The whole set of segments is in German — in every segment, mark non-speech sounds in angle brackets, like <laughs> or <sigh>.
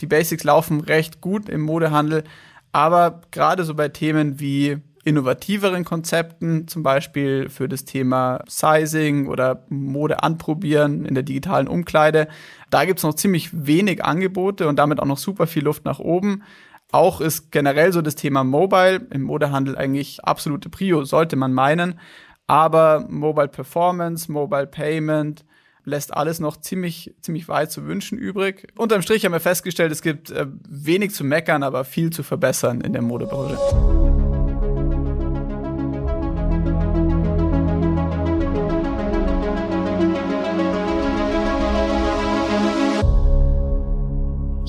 Die Basics laufen recht gut im Modehandel, aber gerade so bei Themen wie innovativeren Konzepten, zum Beispiel für das Thema Sizing oder Mode anprobieren in der digitalen Umkleide. Da gibt es noch ziemlich wenig Angebote und damit auch noch super viel Luft nach oben. Auch ist generell so das Thema Mobile im Modehandel eigentlich absolute Prio, sollte man meinen. Aber Mobile Performance, Mobile Payment lässt alles noch ziemlich, ziemlich weit zu wünschen übrig. Unterm Strich haben wir festgestellt, es gibt äh, wenig zu meckern, aber viel zu verbessern in der Modebranche.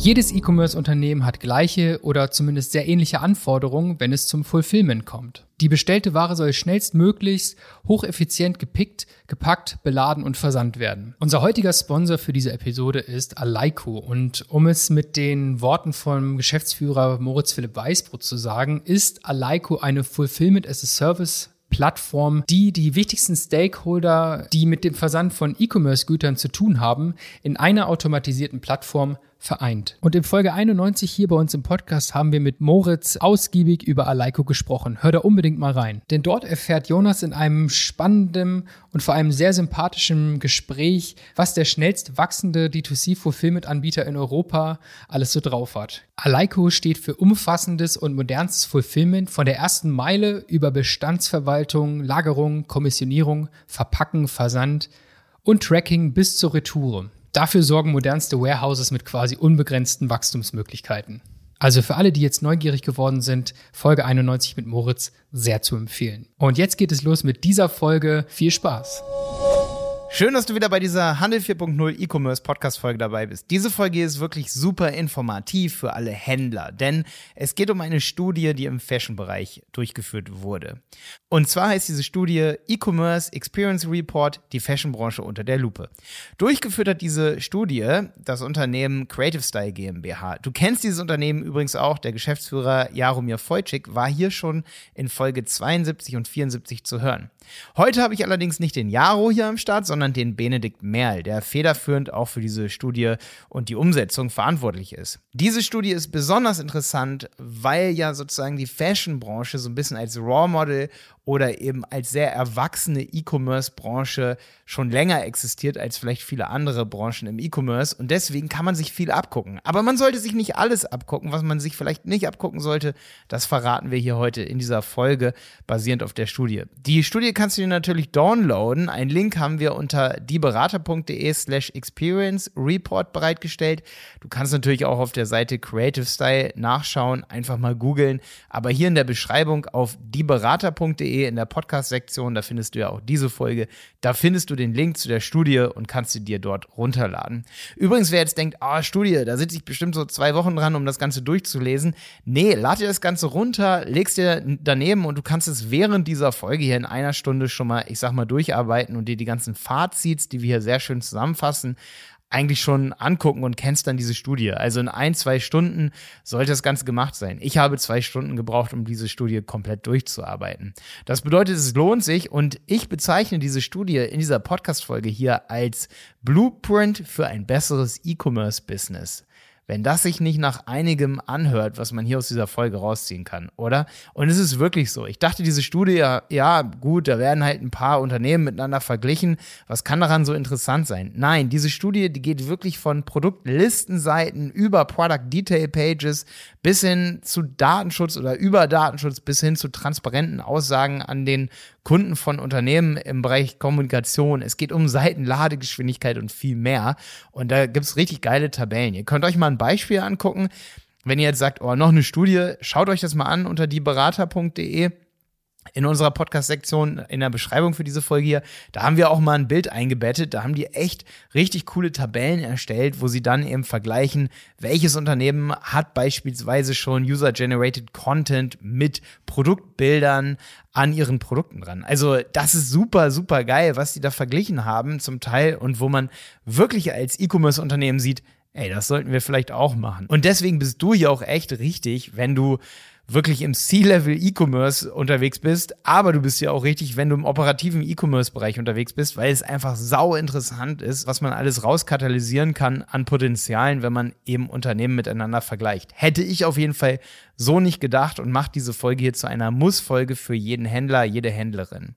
Jedes E-Commerce-Unternehmen hat gleiche oder zumindest sehr ähnliche Anforderungen, wenn es zum Fulfillment kommt. Die bestellte Ware soll schnellstmöglichst hocheffizient gepickt, gepackt, beladen und versandt werden. Unser heutiger Sponsor für diese Episode ist Alaiko und um es mit den Worten vom Geschäftsführer Moritz Philipp Weißbrot zu sagen, ist Alaiko eine Fulfillment as a Service Plattform, die die wichtigsten Stakeholder, die mit dem Versand von E-Commerce-Gütern zu tun haben, in einer automatisierten Plattform vereint. Und in Folge 91 hier bei uns im Podcast haben wir mit Moritz ausgiebig über Aleiko gesprochen. Hör da unbedingt mal rein. Denn dort erfährt Jonas in einem spannenden und vor allem sehr sympathischen Gespräch, was der schnellst wachsende D2C-Fulfillment-Anbieter in Europa alles so drauf hat. Aleiko steht für umfassendes und modernstes Fulfillment von der ersten Meile über Bestandsverwaltung, Lagerung, Kommissionierung, Verpacken, Versand und Tracking bis zur Retoure. Dafür sorgen modernste Warehouses mit quasi unbegrenzten Wachstumsmöglichkeiten. Also für alle, die jetzt neugierig geworden sind, Folge 91 mit Moritz sehr zu empfehlen. Und jetzt geht es los mit dieser Folge. Viel Spaß! Schön, dass du wieder bei dieser Handel 4.0 E-Commerce Podcast Folge dabei bist. Diese Folge ist wirklich super informativ für alle Händler, denn es geht um eine Studie, die im Fashion-Bereich durchgeführt wurde. Und zwar heißt diese Studie E-Commerce Experience Report, die Fashion-Branche unter der Lupe. Durchgeführt hat diese Studie das Unternehmen Creative Style GmbH. Du kennst dieses Unternehmen übrigens auch. Der Geschäftsführer Jaromir Wojcik war hier schon in Folge 72 und 74 zu hören. Heute habe ich allerdings nicht den Jaro hier am Start, sondern den Benedikt Merl, der federführend auch für diese Studie und die Umsetzung verantwortlich ist. Diese Studie ist besonders interessant, weil ja sozusagen die Fashion-Branche so ein bisschen als Raw Model oder eben als sehr erwachsene E-Commerce-Branche schon länger existiert als vielleicht viele andere Branchen im E-Commerce und deswegen kann man sich viel abgucken. Aber man sollte sich nicht alles abgucken, was man sich vielleicht nicht abgucken sollte. Das verraten wir hier heute in dieser Folge basierend auf der Studie. Die Studie kannst du dir natürlich downloaden. Einen Link haben wir unter dieberater.de slash experience report bereitgestellt. Du kannst natürlich auch auf der Seite Creative Style nachschauen, einfach mal googeln. Aber hier in der Beschreibung auf dieberater.de in der Podcast-Sektion, da findest du ja auch diese Folge. Da findest du den Link zu der Studie und kannst sie dir dort runterladen. Übrigens, wer jetzt denkt, ah, oh, Studie, da sitze ich bestimmt so zwei Wochen dran, um das Ganze durchzulesen. Nee, lad dir das Ganze runter, legst dir daneben und du kannst es während dieser Folge hier in einer Stunde schon mal, ich sag mal, durcharbeiten und dir die ganzen Fazits, die wir hier sehr schön zusammenfassen, eigentlich schon angucken und kennst dann diese Studie. Also in ein, zwei Stunden sollte das Ganze gemacht sein. Ich habe zwei Stunden gebraucht, um diese Studie komplett durchzuarbeiten. Das bedeutet, es lohnt sich und ich bezeichne diese Studie in dieser Podcast-Folge hier als Blueprint für ein besseres E-Commerce-Business wenn das sich nicht nach einigem anhört, was man hier aus dieser Folge rausziehen kann, oder? Und es ist wirklich so. Ich dachte, diese Studie, ja, gut, da werden halt ein paar Unternehmen miteinander verglichen. Was kann daran so interessant sein? Nein, diese Studie, die geht wirklich von Produktlistenseiten über Product Detail Pages bis hin zu Datenschutz oder über Datenschutz bis hin zu transparenten Aussagen an den Kunden von Unternehmen im Bereich Kommunikation. Es geht um Seitenladegeschwindigkeit und viel mehr. Und da gibt es richtig geile Tabellen. Ihr könnt euch mal ein Beispiel angucken. Wenn ihr jetzt sagt, oh, noch eine Studie, schaut euch das mal an unter dieberater.de in unserer Podcast-Sektion in der Beschreibung für diese Folge hier, da haben wir auch mal ein Bild eingebettet. Da haben die echt richtig coole Tabellen erstellt, wo sie dann eben vergleichen, welches Unternehmen hat beispielsweise schon User-Generated Content mit Produktbildern an ihren Produkten dran. Also das ist super, super geil, was die da verglichen haben zum Teil und wo man wirklich als E-Commerce-Unternehmen sieht, ey, das sollten wir vielleicht auch machen. Und deswegen bist du hier auch echt richtig, wenn du wirklich im C-Level E-Commerce unterwegs bist, aber du bist ja auch richtig, wenn du im operativen E-Commerce-Bereich unterwegs bist, weil es einfach sau interessant ist, was man alles rauskatalysieren kann an Potenzialen, wenn man eben Unternehmen miteinander vergleicht. Hätte ich auf jeden Fall so nicht gedacht und macht diese Folge hier zu einer Muss-Folge für jeden Händler, jede Händlerin.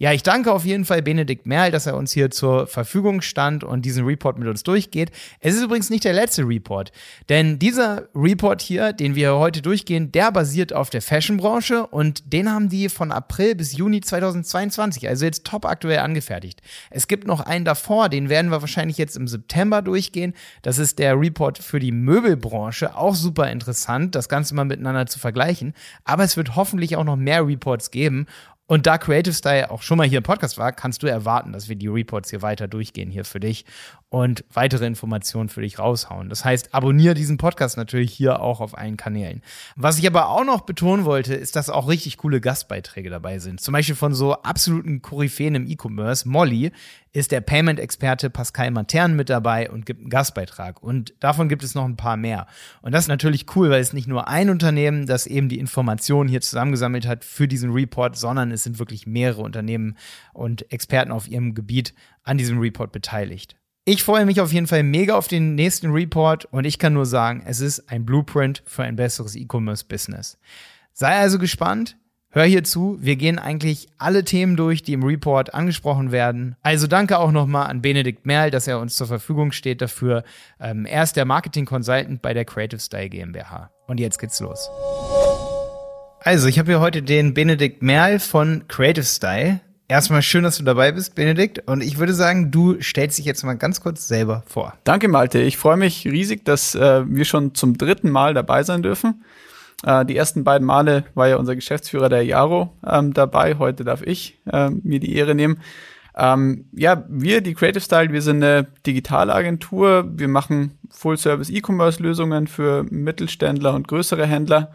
Ja, ich danke auf jeden Fall Benedikt Merl, dass er uns hier zur Verfügung stand und diesen Report mit uns durchgeht. Es ist übrigens nicht der letzte Report, denn dieser Report hier, den wir heute durchgehen, der basiert auf der Fashionbranche und den haben die von April bis Juni 2022, also jetzt top aktuell angefertigt. Es gibt noch einen davor, den werden wir wahrscheinlich jetzt im September durchgehen. Das ist der Report für die Möbelbranche, auch super interessant, das Ganze mal miteinander zu vergleichen. Aber es wird hoffentlich auch noch mehr Reports geben und da Creative Style auch schon mal hier im Podcast war, kannst du erwarten, dass wir die Reports hier weiter durchgehen hier für dich und weitere Informationen für dich raushauen. Das heißt, abonniere diesen Podcast natürlich hier auch auf allen Kanälen. Was ich aber auch noch betonen wollte, ist, dass auch richtig coole Gastbeiträge dabei sind. Zum Beispiel von so absoluten Koryphäen im E-Commerce. Molly ist der Payment-Experte Pascal Matern mit dabei und gibt einen Gastbeitrag. Und davon gibt es noch ein paar mehr. Und das ist natürlich cool, weil es nicht nur ein Unternehmen, das eben die Informationen hier zusammengesammelt hat für diesen Report, sondern es sind wirklich mehrere Unternehmen und Experten auf ihrem Gebiet an diesem Report beteiligt. Ich freue mich auf jeden Fall mega auf den nächsten Report und ich kann nur sagen, es ist ein Blueprint für ein besseres E-Commerce-Business. Sei also gespannt. Hör hier zu, wir gehen eigentlich alle Themen durch, die im Report angesprochen werden. Also danke auch nochmal an Benedikt Merl, dass er uns zur Verfügung steht dafür. Ähm, er ist der Marketing Consultant bei der Creative Style GmbH. Und jetzt geht's los. Also, ich habe hier heute den Benedikt Merl von Creative Style. Erstmal schön, dass du dabei bist, Benedikt. Und ich würde sagen, du stellst dich jetzt mal ganz kurz selber vor. Danke, Malte. Ich freue mich riesig, dass äh, wir schon zum dritten Mal dabei sein dürfen. Äh, die ersten beiden Male war ja unser Geschäftsführer, der Jaro, ähm, dabei. Heute darf ich äh, mir die Ehre nehmen. Ähm, ja, wir, die Creative Style, wir sind eine Digitalagentur. Wir machen Full-Service-E-Commerce-Lösungen für Mittelständler und größere Händler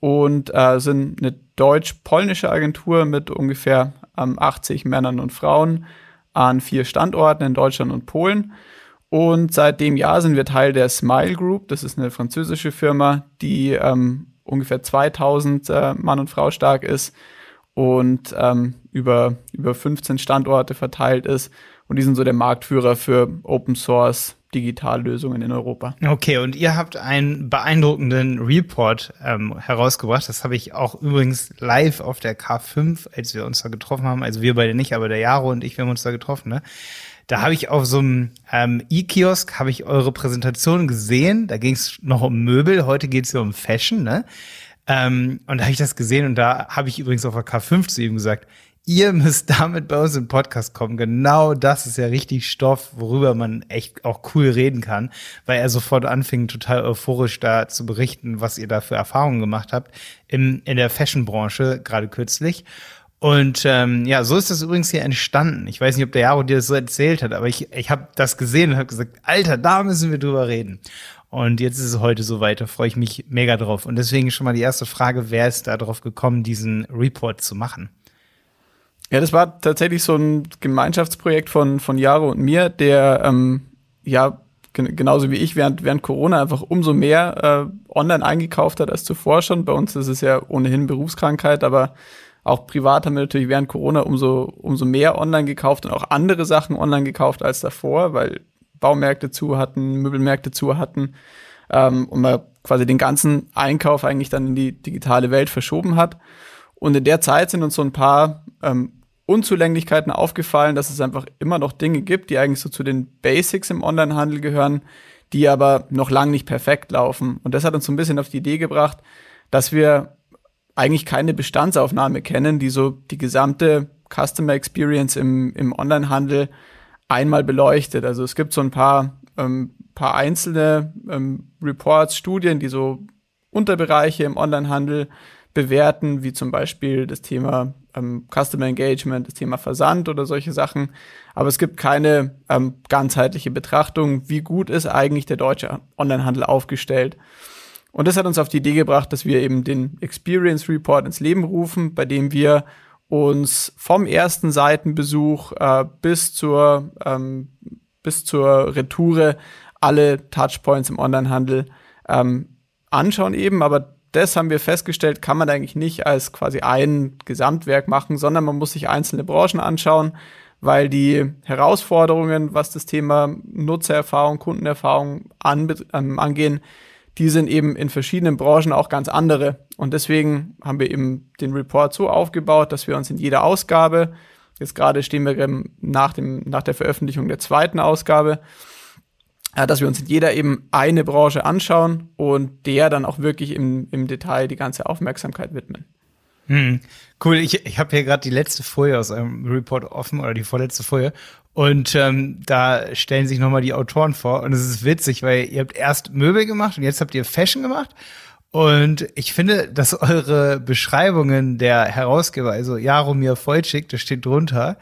und äh, sind eine deutsch-polnische Agentur mit ungefähr ähm, 80 Männern und Frauen an vier Standorten in Deutschland und Polen. Und seit dem Jahr sind wir Teil der Smile Group. Das ist eine französische Firma, die ähm, ungefähr 2000 äh, Mann und Frau stark ist und ähm, über, über 15 Standorte verteilt ist. Und die sind so der Marktführer für Open Source Digitallösungen in Europa. Okay, und ihr habt einen beeindruckenden Report ähm, herausgebracht. Das habe ich auch übrigens live auf der K5, als wir uns da getroffen haben. Also wir beide nicht, aber der Jaro und ich, wir haben uns da getroffen. Ne? Da habe ich auf so einem ähm, E-Kiosk habe ich eure Präsentation gesehen. Da ging es noch um Möbel. Heute geht es ja um Fashion. Ne? Ähm, und da habe ich das gesehen und da habe ich übrigens auf der K5 zu ihm gesagt, ihr müsst damit bei uns im Podcast kommen. Genau das ist ja richtig Stoff, worüber man echt auch cool reden kann, weil er sofort anfing, total euphorisch da zu berichten, was ihr da für Erfahrungen gemacht habt in, in der Fashion-Branche, gerade kürzlich. Und ähm, ja, so ist das übrigens hier entstanden. Ich weiß nicht, ob der Jaro dir das so erzählt hat, aber ich, ich habe das gesehen und habe gesagt, Alter, da müssen wir drüber reden. Und jetzt ist es heute soweit, da freue ich mich mega drauf. Und deswegen schon mal die erste Frage, wer ist da drauf gekommen, diesen Report zu machen? Ja, das war tatsächlich so ein Gemeinschaftsprojekt von, von Jaro und mir, der ähm, ja genauso wie ich während, während Corona einfach umso mehr äh, online eingekauft hat als zuvor schon. Bei uns ist es ja ohnehin Berufskrankheit, aber auch privat haben wir natürlich während Corona umso, umso mehr online gekauft und auch andere Sachen online gekauft als davor, weil Baumärkte zu hatten, Möbelmärkte zu hatten ähm, und man quasi den ganzen Einkauf eigentlich dann in die digitale Welt verschoben hat. Und in der Zeit sind uns so ein paar ähm, Unzulänglichkeiten aufgefallen, dass es einfach immer noch Dinge gibt, die eigentlich so zu den Basics im Onlinehandel gehören, die aber noch lang nicht perfekt laufen. Und das hat uns so ein bisschen auf die Idee gebracht, dass wir eigentlich keine Bestandsaufnahme kennen, die so die gesamte Customer Experience im, im Onlinehandel einmal beleuchtet. Also es gibt so ein paar, ähm, paar einzelne ähm, Reports, Studien, die so Unterbereiche im Onlinehandel bewerten, wie zum Beispiel das Thema ähm, Customer Engagement, das Thema Versand oder solche Sachen. Aber es gibt keine ähm, ganzheitliche Betrachtung, wie gut ist eigentlich der deutsche Onlinehandel aufgestellt. Und das hat uns auf die Idee gebracht, dass wir eben den Experience Report ins Leben rufen, bei dem wir uns vom ersten Seitenbesuch äh, bis zur ähm, bis zur Retoure alle Touchpoints im Onlinehandel ähm, anschauen eben, aber das haben wir festgestellt, kann man eigentlich nicht als quasi ein Gesamtwerk machen, sondern man muss sich einzelne Branchen anschauen, weil die Herausforderungen, was das Thema Nutzererfahrung, Kundenerfahrung ähm, angehen, die sind eben in verschiedenen Branchen auch ganz andere. Und deswegen haben wir eben den Report so aufgebaut, dass wir uns in jeder Ausgabe, jetzt gerade stehen wir nach, dem, nach der Veröffentlichung der zweiten Ausgabe, dass wir uns in jeder eben eine Branche anschauen und der dann auch wirklich im, im Detail die ganze Aufmerksamkeit widmen. Hm, cool, ich, ich habe hier gerade die letzte Folie aus einem Report offen oder die vorletzte Folie. Und ähm, da stellen sich nochmal die Autoren vor. Und es ist witzig, weil ihr habt erst Möbel gemacht und jetzt habt ihr Fashion gemacht. Und ich finde, dass eure Beschreibungen der Herausgeber, also Jaromir Vollschick, das steht drunter,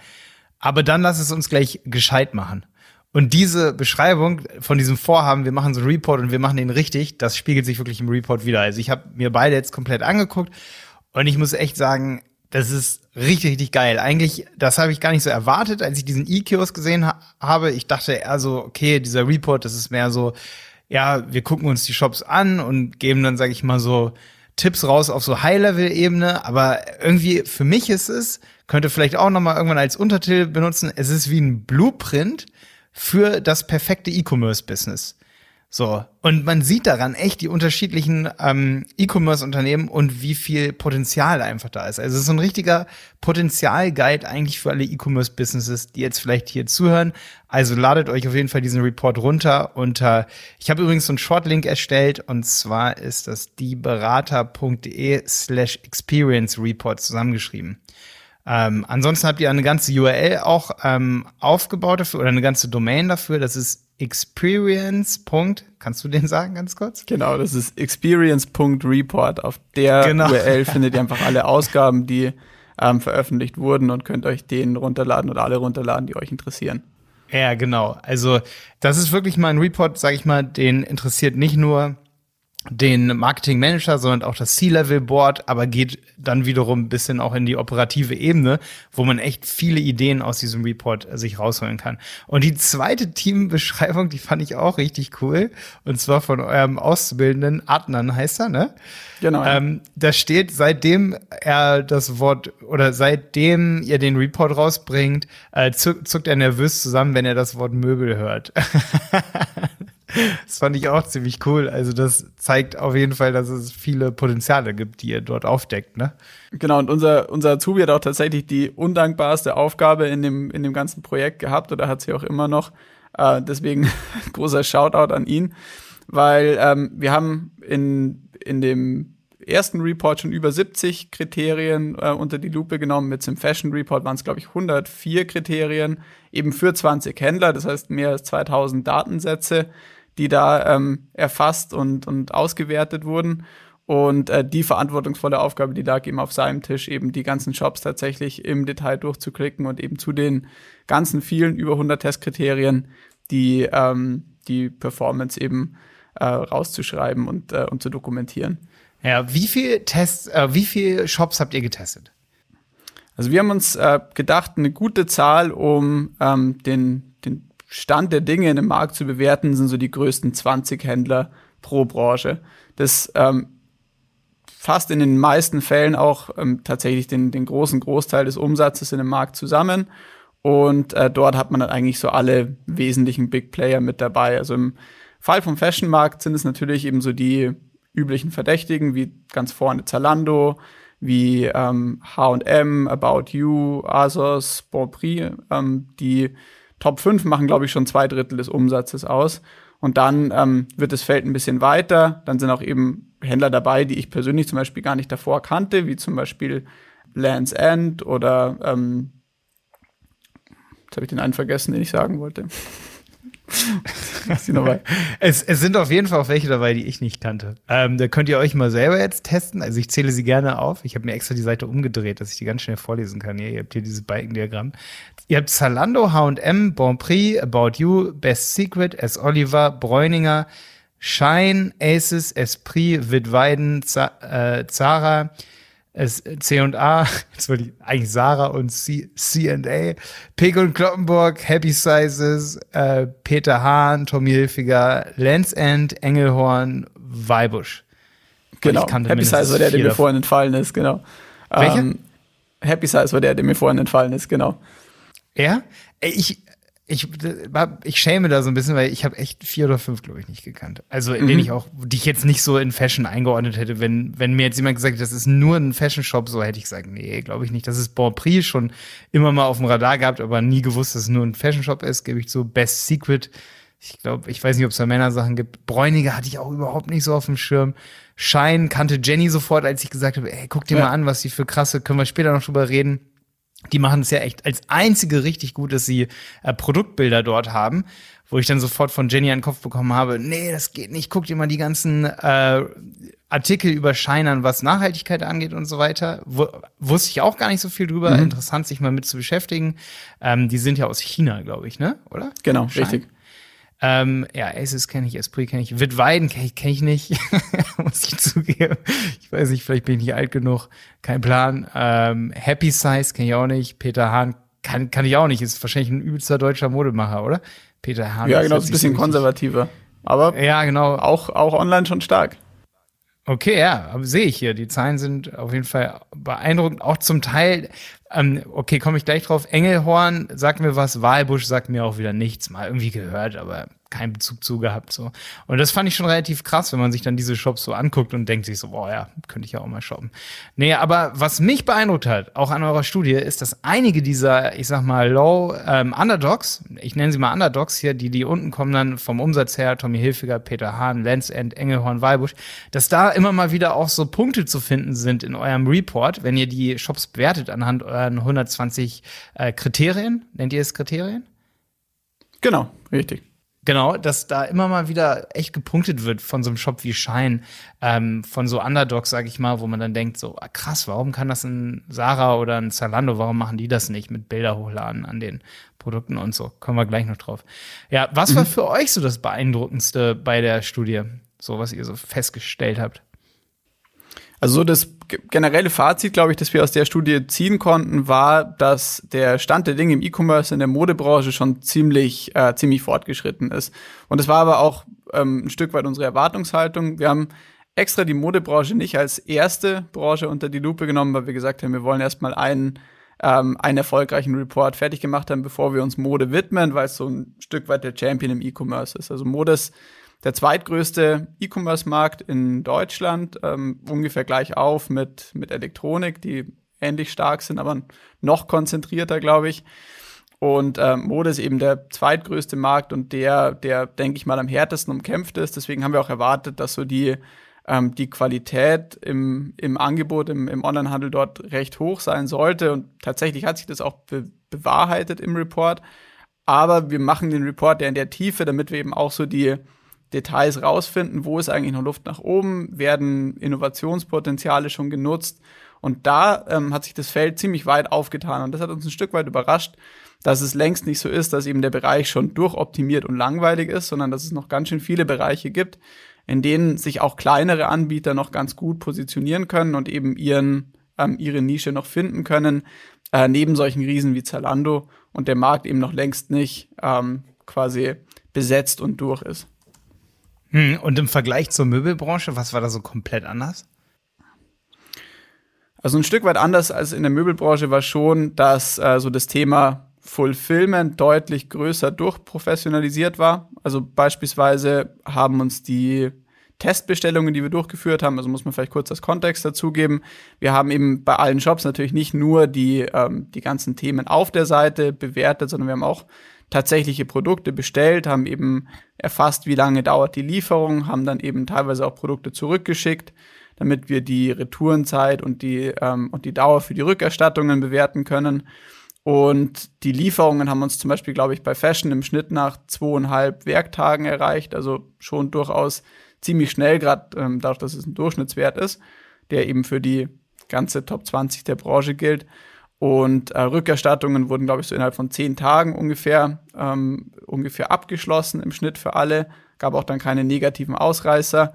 aber dann lass es uns gleich gescheit machen. Und diese Beschreibung von diesem Vorhaben, wir machen so einen Report und wir machen den richtig, das spiegelt sich wirklich im Report wieder. Also ich habe mir beide jetzt komplett angeguckt und ich muss echt sagen, das ist richtig, richtig geil. Eigentlich, das habe ich gar nicht so erwartet, als ich diesen E-Kiosk gesehen ha habe. Ich dachte eher so, okay, dieser Report, das ist mehr so, ja, wir gucken uns die Shops an und geben dann, sage ich mal, so Tipps raus auf so High-Level-Ebene. Aber irgendwie für mich ist es, könnte vielleicht auch noch mal irgendwann als Untertitel benutzen, es ist wie ein Blueprint für das perfekte E-Commerce-Business. So. Und man sieht daran echt die unterschiedlichen ähm, E-Commerce-Unternehmen und wie viel Potenzial einfach da ist. Also es ist so ein richtiger Potenzial-Guide eigentlich für alle E-Commerce-Businesses, die jetzt vielleicht hier zuhören. Also ladet euch auf jeden Fall diesen Report runter. unter. ich habe übrigens so einen Shortlink erstellt und zwar ist das dieberater.de slash experience report zusammengeschrieben. Ähm, ansonsten habt ihr eine ganze URL auch ähm, aufgebaut dafür oder eine ganze Domain dafür. Das ist experience. Kannst du den sagen ganz kurz? Genau, das ist experience.report. Auf der genau. URL findet ihr <laughs> einfach alle Ausgaben, die ähm, veröffentlicht wurden und könnt euch den runterladen oder alle runterladen, die euch interessieren. Ja, genau. Also das ist wirklich mal ein Report, sag ich mal, den interessiert nicht nur den Marketing Manager, sondern auch das C-Level Board, aber geht dann wiederum ein bisschen auch in die operative Ebene, wo man echt viele Ideen aus diesem Report äh, sich rausholen kann. Und die zweite Teambeschreibung, die fand ich auch richtig cool, und zwar von eurem Auszubildenden Adnan heißt er, ne? Genau. Ähm, da steht, seitdem er das Wort oder seitdem ihr den Report rausbringt, äh, zuckt, zuckt er nervös zusammen, wenn er das Wort Möbel hört. <laughs> Das fand ich auch ziemlich cool. Also das zeigt auf jeden Fall, dass es viele Potenziale gibt, die ihr dort aufdeckt, ne? Genau, und unser, unser Azubi hat auch tatsächlich die undankbarste Aufgabe in dem, in dem ganzen Projekt gehabt oder hat sie auch immer noch. Äh, deswegen <laughs> großer Shoutout an ihn, weil ähm, wir haben in, in dem ersten Report schon über 70 Kriterien äh, unter die Lupe genommen. Mit dem Fashion Report waren es, glaube ich, 104 Kriterien, eben für 20 Händler, das heißt mehr als 2000 Datensätze die da ähm, erfasst und, und ausgewertet wurden. Und äh, die verantwortungsvolle Aufgabe, die lag eben auf seinem Tisch, eben die ganzen Shops tatsächlich im Detail durchzuklicken und eben zu den ganzen vielen über 100 Testkriterien die, ähm, die Performance eben äh, rauszuschreiben und, äh, und zu dokumentieren. Ja, wie viel Tests, äh, wie viele Shops habt ihr getestet? Also wir haben uns äh, gedacht, eine gute Zahl, um ähm, den, den Stand der Dinge in dem Markt zu bewerten, sind so die größten 20 Händler pro Branche. Das ähm, fasst in den meisten Fällen auch ähm, tatsächlich den, den großen Großteil des Umsatzes in dem Markt zusammen. Und äh, dort hat man dann eigentlich so alle wesentlichen Big Player mit dabei. Also im Fall vom Fashion-Markt sind es natürlich eben so die üblichen Verdächtigen, wie ganz vorne Zalando, wie ähm, H&M, About You, Asos, Bonprix, ähm, die Top 5 machen, glaube ich, schon zwei Drittel des Umsatzes aus. Und dann ähm, wird das Feld ein bisschen weiter. Dann sind auch eben Händler dabei, die ich persönlich zum Beispiel gar nicht davor kannte, wie zum Beispiel Land's End oder ähm, jetzt habe ich den einen vergessen, den ich sagen wollte. <laughs> es, es sind auf jeden Fall auch welche dabei, die ich nicht kannte. Ähm, da könnt ihr euch mal selber jetzt testen. Also ich zähle sie gerne auf. Ich habe mir extra die Seite umgedreht, dass ich die ganz schnell vorlesen kann. Hier, ihr habt hier dieses Balkendiagramm. Ihr habt Zalando, H&M, Bonprix, About You, Best Secret, S. Oliver, Bräuninger, Shine, Aces, Esprit, Wittweiden, äh, Zara, es C&A, <laughs> jetzt wollte ich eigentlich Sarah und C&A, Pick und Kloppenburg, Happy Sizes, äh, Peter Hahn, Tommy Hilfiger, Lens End, Engelhorn, Weibusch. Genau, Happy Size war der, der mir vorhin entfallen ist, genau. Welcher? Ähm, Happy Size war der, der mir vorhin entfallen ist, genau. Ja? Ich, ich, ich schäme da so ein bisschen, weil ich habe echt vier oder fünf, glaube ich, nicht gekannt. Also in mhm. denen ich auch, die ich jetzt nicht so in Fashion eingeordnet hätte. Wenn, wenn mir jetzt jemand gesagt hätte, das ist nur ein Fashion-Shop, so hätte ich gesagt, nee, glaube ich nicht. Das ist Bon Prix schon immer mal auf dem Radar gehabt, aber nie gewusst, dass es nur ein Fashion-Shop ist, gebe ich so Best Secret. Ich glaube, ich weiß nicht, ob es da Männersachen gibt. Bräunige hatte ich auch überhaupt nicht so auf dem Schirm. Schein kannte Jenny sofort, als ich gesagt habe, ey, guck dir ja. mal an, was die für krasse, können wir später noch drüber reden die machen es ja echt als einzige richtig gut, dass sie äh, Produktbilder dort haben, wo ich dann sofort von Jenny einen Kopf bekommen habe, nee, das geht nicht, guck dir mal die ganzen äh, Artikel über Scheinern, was Nachhaltigkeit angeht und so weiter. W wusste ich auch gar nicht so viel drüber. Mhm. Interessant, sich mal mit zu beschäftigen. Ähm, die sind ja aus China, glaube ich, ne? Oder? Genau, Schein. richtig. Ähm, ja, Aces kenne ich, Esprit kenne ich, Wittweiden kenne ich, kenn ich nicht, <laughs> muss ich zugeben. Ich weiß nicht, vielleicht bin ich nicht alt genug, kein Plan. Ähm, Happy Size kenne ich auch nicht, Peter Hahn kann, kann ich auch nicht, ist wahrscheinlich ein übelster deutscher Modemacher, oder? Peter Hahn. Ja, genau, ist ein bisschen konservativer. Aber ja, genau. auch, auch online schon stark. Okay, ja, sehe ich hier. Die Zahlen sind auf jeden Fall beeindruckend. Auch zum Teil, ähm, okay, komme ich gleich drauf. Engelhorn sagt mir was, Walbusch sagt mir auch wieder nichts. Mal irgendwie gehört, aber keinen Bezug zu gehabt. So. Und das fand ich schon relativ krass, wenn man sich dann diese Shops so anguckt und denkt sich so, boah ja, könnte ich ja auch mal shoppen. Nee, aber was mich beeindruckt hat, auch an eurer Studie, ist, dass einige dieser, ich sag mal, Low ähm, Underdogs, ich nenne sie mal Underdogs hier, die, die unten kommen dann vom Umsatz her, Tommy Hilfiger, Peter Hahn, Lenz End, Engelhorn, Walbusch, dass da immer mal wieder auch so Punkte zu finden sind in eurem Report, wenn ihr die Shops bewertet anhand euren 120 äh, Kriterien. Nennt ihr es Kriterien? Genau, richtig. Genau, dass da immer mal wieder echt gepunktet wird von so einem Shop wie Shine, ähm, von so Underdogs, sag ich mal, wo man dann denkt, so ah, krass, warum kann das ein Sarah oder ein Zalando, warum machen die das nicht mit Bilder hochladen an den Produkten und so? Kommen wir gleich noch drauf. Ja, was mhm. war für euch so das Beeindruckendste bei der Studie, so was ihr so festgestellt habt? Also so das generelle Fazit, glaube ich, das wir aus der Studie ziehen konnten, war, dass der Stand der Dinge im E-Commerce in der Modebranche schon ziemlich, äh, ziemlich fortgeschritten ist. Und das war aber auch ähm, ein Stück weit unsere Erwartungshaltung. Wir haben extra die Modebranche nicht als erste Branche unter die Lupe genommen, weil wir gesagt haben, wir wollen erstmal einen, ähm, einen erfolgreichen Report fertig gemacht haben, bevor wir uns Mode widmen, weil es so ein Stück weit der Champion im E-Commerce ist. Also Mode ist der zweitgrößte E-Commerce-Markt in Deutschland, ähm, ungefähr gleich auf mit, mit Elektronik, die ähnlich stark sind, aber noch konzentrierter, glaube ich. Und ähm, Mode ist eben der zweitgrößte Markt und der, der, denke ich mal, am härtesten umkämpft ist. Deswegen haben wir auch erwartet, dass so die, ähm, die Qualität im, im Angebot, im, im Onlinehandel dort recht hoch sein sollte. Und tatsächlich hat sich das auch be bewahrheitet im Report. Aber wir machen den Report ja in der Tiefe, damit wir eben auch so die, Details rausfinden, wo ist eigentlich noch Luft nach oben, werden Innovationspotenziale schon genutzt. Und da ähm, hat sich das Feld ziemlich weit aufgetan. Und das hat uns ein Stück weit überrascht, dass es längst nicht so ist, dass eben der Bereich schon durchoptimiert und langweilig ist, sondern dass es noch ganz schön viele Bereiche gibt, in denen sich auch kleinere Anbieter noch ganz gut positionieren können und eben ihren, ähm, ihre Nische noch finden können, äh, neben solchen Riesen wie Zalando und der Markt eben noch längst nicht ähm, quasi besetzt und durch ist. Hm, und im Vergleich zur Möbelbranche, was war da so komplett anders? Also ein Stück weit anders als in der Möbelbranche war schon, dass äh, so das Thema Fulfillment deutlich größer durchprofessionalisiert war. Also beispielsweise haben uns die Testbestellungen, die wir durchgeführt haben, also muss man vielleicht kurz das Kontext dazugeben. Wir haben eben bei allen Shops natürlich nicht nur die, ähm, die ganzen Themen auf der Seite bewertet, sondern wir haben auch tatsächliche Produkte bestellt, haben eben erfasst, wie lange dauert die Lieferung, haben dann eben teilweise auch Produkte zurückgeschickt, damit wir die Retourenzeit und die, ähm, und die Dauer für die Rückerstattungen bewerten können. Und die Lieferungen haben uns zum Beispiel, glaube ich, bei Fashion im Schnitt nach zweieinhalb Werktagen erreicht, also schon durchaus ziemlich schnell, gerade ähm, dadurch, dass es ein Durchschnittswert ist, der eben für die ganze Top 20 der Branche gilt. Und äh, Rückerstattungen wurden, glaube ich, so innerhalb von zehn Tagen ungefähr, ähm, ungefähr abgeschlossen im Schnitt für alle. Gab auch dann keine negativen Ausreißer.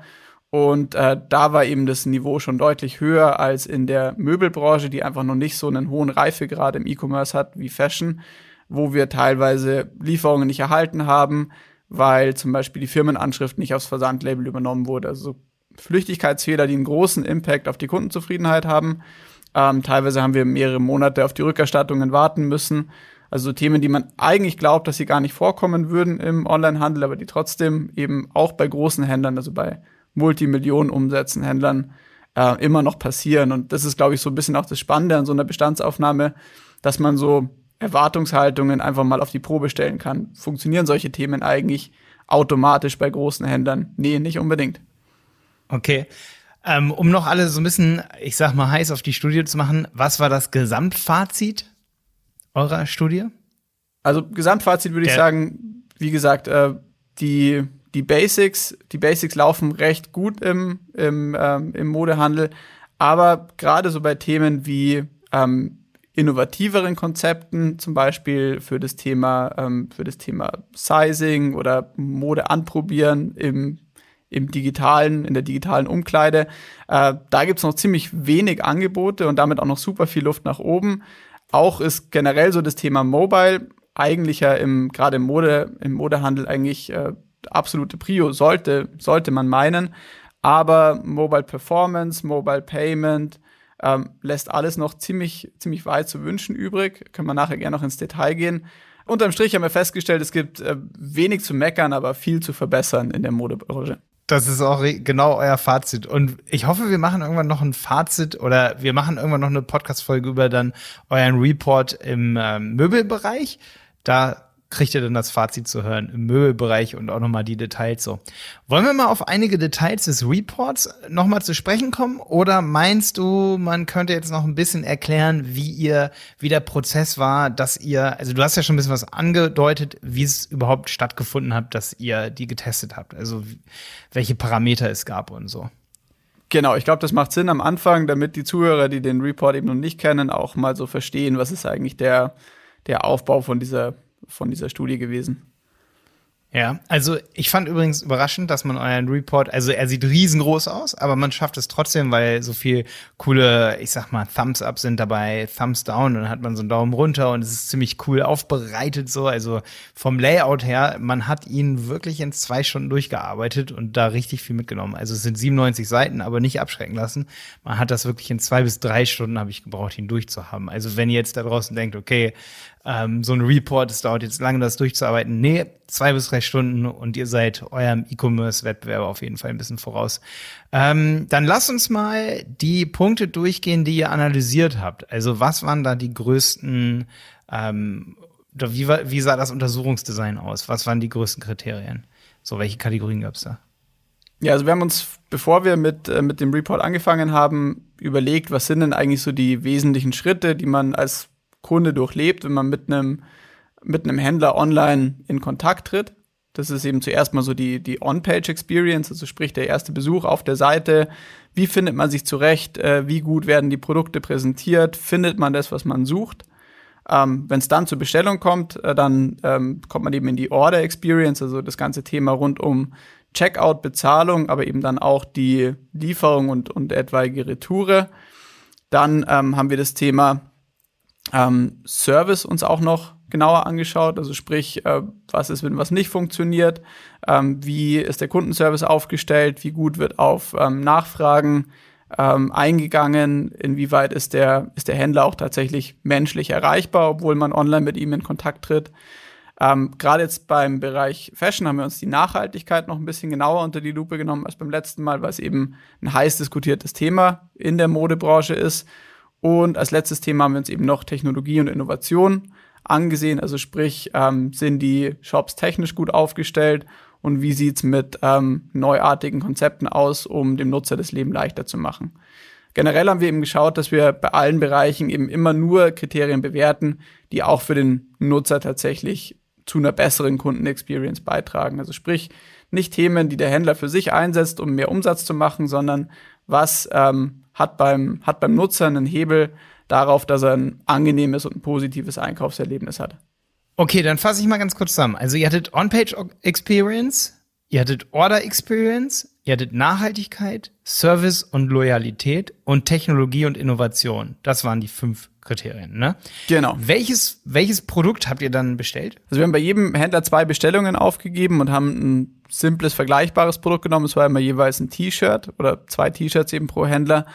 Und äh, da war eben das Niveau schon deutlich höher als in der Möbelbranche, die einfach noch nicht so einen hohen Reifegrad im E-Commerce hat wie Fashion, wo wir teilweise Lieferungen nicht erhalten haben, weil zum Beispiel die Firmenanschrift nicht aufs Versandlabel übernommen wurde. Also Flüchtigkeitsfehler, die einen großen Impact auf die Kundenzufriedenheit haben. Ähm, teilweise haben wir mehrere Monate auf die Rückerstattungen warten müssen. Also Themen, die man eigentlich glaubt, dass sie gar nicht vorkommen würden im Onlinehandel, aber die trotzdem eben auch bei großen Händlern, also bei Multimillionen Umsätzen Händlern, äh, immer noch passieren. Und das ist, glaube ich, so ein bisschen auch das Spannende an so einer Bestandsaufnahme, dass man so Erwartungshaltungen einfach mal auf die Probe stellen kann. Funktionieren solche Themen eigentlich automatisch bei großen Händlern? Nee, nicht unbedingt. Okay. Ähm, um noch alle so ein bisschen, ich sag mal, heiß auf die Studie zu machen, was war das Gesamtfazit eurer Studie? Also Gesamtfazit würde ich sagen, wie gesagt, äh, die, die Basics, die Basics laufen recht gut im, im, ähm, im Modehandel, aber gerade so bei Themen wie ähm, innovativeren Konzepten, zum Beispiel für das Thema, ähm, für das Thema Sizing oder Mode anprobieren im, im digitalen, in der digitalen Umkleide. Äh, da gibt's noch ziemlich wenig Angebote und damit auch noch super viel Luft nach oben. Auch ist generell so das Thema Mobile eigentlich ja im, gerade im Mode, im Modehandel eigentlich äh, absolute Prio sollte, sollte man meinen. Aber Mobile Performance, Mobile Payment, ähm, lässt alles noch ziemlich, ziemlich weit zu wünschen übrig. Können wir nachher gerne noch ins Detail gehen. Unterm Strich haben wir festgestellt, es gibt äh, wenig zu meckern, aber viel zu verbessern in der Modebranche. Das ist auch genau euer Fazit. Und ich hoffe, wir machen irgendwann noch ein Fazit oder wir machen irgendwann noch eine Podcast-Folge über dann euren Report im ähm, Möbelbereich. Da kriegt ihr dann das Fazit zu hören im Möbelbereich und auch nochmal die Details so. Wollen wir mal auf einige Details des Reports nochmal zu sprechen kommen? Oder meinst du, man könnte jetzt noch ein bisschen erklären, wie ihr, wie der Prozess war, dass ihr, also du hast ja schon ein bisschen was angedeutet, wie es überhaupt stattgefunden hat, dass ihr die getestet habt. Also welche Parameter es gab und so. Genau, ich glaube, das macht Sinn am Anfang, damit die Zuhörer, die den Report eben noch nicht kennen, auch mal so verstehen, was ist eigentlich der, der Aufbau von dieser von dieser Studie gewesen. Ja, also ich fand übrigens überraschend, dass man euren Report, also er sieht riesengroß aus, aber man schafft es trotzdem, weil so viel coole, ich sag mal, Thumbs up sind dabei, Thumbs down und dann hat man so einen Daumen runter und es ist ziemlich cool aufbereitet so, also vom Layout her, man hat ihn wirklich in zwei Stunden durchgearbeitet und da richtig viel mitgenommen. Also es sind 97 Seiten, aber nicht abschrecken lassen. Man hat das wirklich in zwei bis drei Stunden habe ich gebraucht, ihn durchzuhaben. Also wenn ihr jetzt da draußen denkt, okay, ähm, so ein Report, es dauert jetzt lange, das durchzuarbeiten. Nee, zwei bis drei Stunden und ihr seid eurem E-Commerce-Wettbewerb auf jeden Fall ein bisschen voraus. Ähm, dann lasst uns mal die Punkte durchgehen, die ihr analysiert habt. Also was waren da die größten, ähm, wie, war, wie sah das Untersuchungsdesign aus? Was waren die größten Kriterien? So, welche Kategorien gab es da? Ja, also wir haben uns, bevor wir mit, äh, mit dem Report angefangen haben, überlegt, was sind denn eigentlich so die wesentlichen Schritte, die man als Kunde durchlebt, wenn man mit einem mit einem Händler online in Kontakt tritt. Das ist eben zuerst mal so die, die On-Page-Experience, also sprich der erste Besuch auf der Seite. Wie findet man sich zurecht? Äh, wie gut werden die Produkte präsentiert? Findet man das, was man sucht? Ähm, Wenn es dann zur Bestellung kommt, äh, dann ähm, kommt man eben in die Order-Experience, also das ganze Thema rund um Checkout, Bezahlung, aber eben dann auch die Lieferung und, und etwaige Retoure. Dann ähm, haben wir das Thema ähm, Service uns auch noch genauer angeschaut. Also sprich, äh, was ist, wenn was nicht funktioniert, ähm, wie ist der Kundenservice aufgestellt, wie gut wird auf ähm, Nachfragen ähm, eingegangen, inwieweit ist der, ist der Händler auch tatsächlich menschlich erreichbar, obwohl man online mit ihm in Kontakt tritt. Ähm, Gerade jetzt beim Bereich Fashion haben wir uns die Nachhaltigkeit noch ein bisschen genauer unter die Lupe genommen als beim letzten Mal, weil es eben ein heiß diskutiertes Thema in der Modebranche ist. Und als letztes Thema haben wir uns eben noch Technologie und Innovation angesehen. Also sprich, ähm, sind die Shops technisch gut aufgestellt und wie sieht's mit ähm, neuartigen Konzepten aus, um dem Nutzer das Leben leichter zu machen. Generell haben wir eben geschaut, dass wir bei allen Bereichen eben immer nur Kriterien bewerten, die auch für den Nutzer tatsächlich zu einer besseren Kundenexperience beitragen. Also sprich, nicht Themen, die der Händler für sich einsetzt, um mehr Umsatz zu machen, sondern was ähm, hat beim, hat beim Nutzer einen Hebel darauf, dass er ein angenehmes und ein positives Einkaufserlebnis hat. Okay, dann fasse ich mal ganz kurz zusammen. Also ihr hattet On-Page Experience, ihr hattet Order Experience, ihr hattet Nachhaltigkeit, Service und Loyalität und Technologie und Innovation. Das waren die fünf Kriterien, ne? Genau. Welches, welches Produkt habt ihr dann bestellt? Also wir haben bei jedem Händler zwei Bestellungen aufgegeben und haben ein simples, vergleichbares Produkt genommen. Es war immer jeweils ein T-Shirt oder zwei T-Shirts eben pro Händler,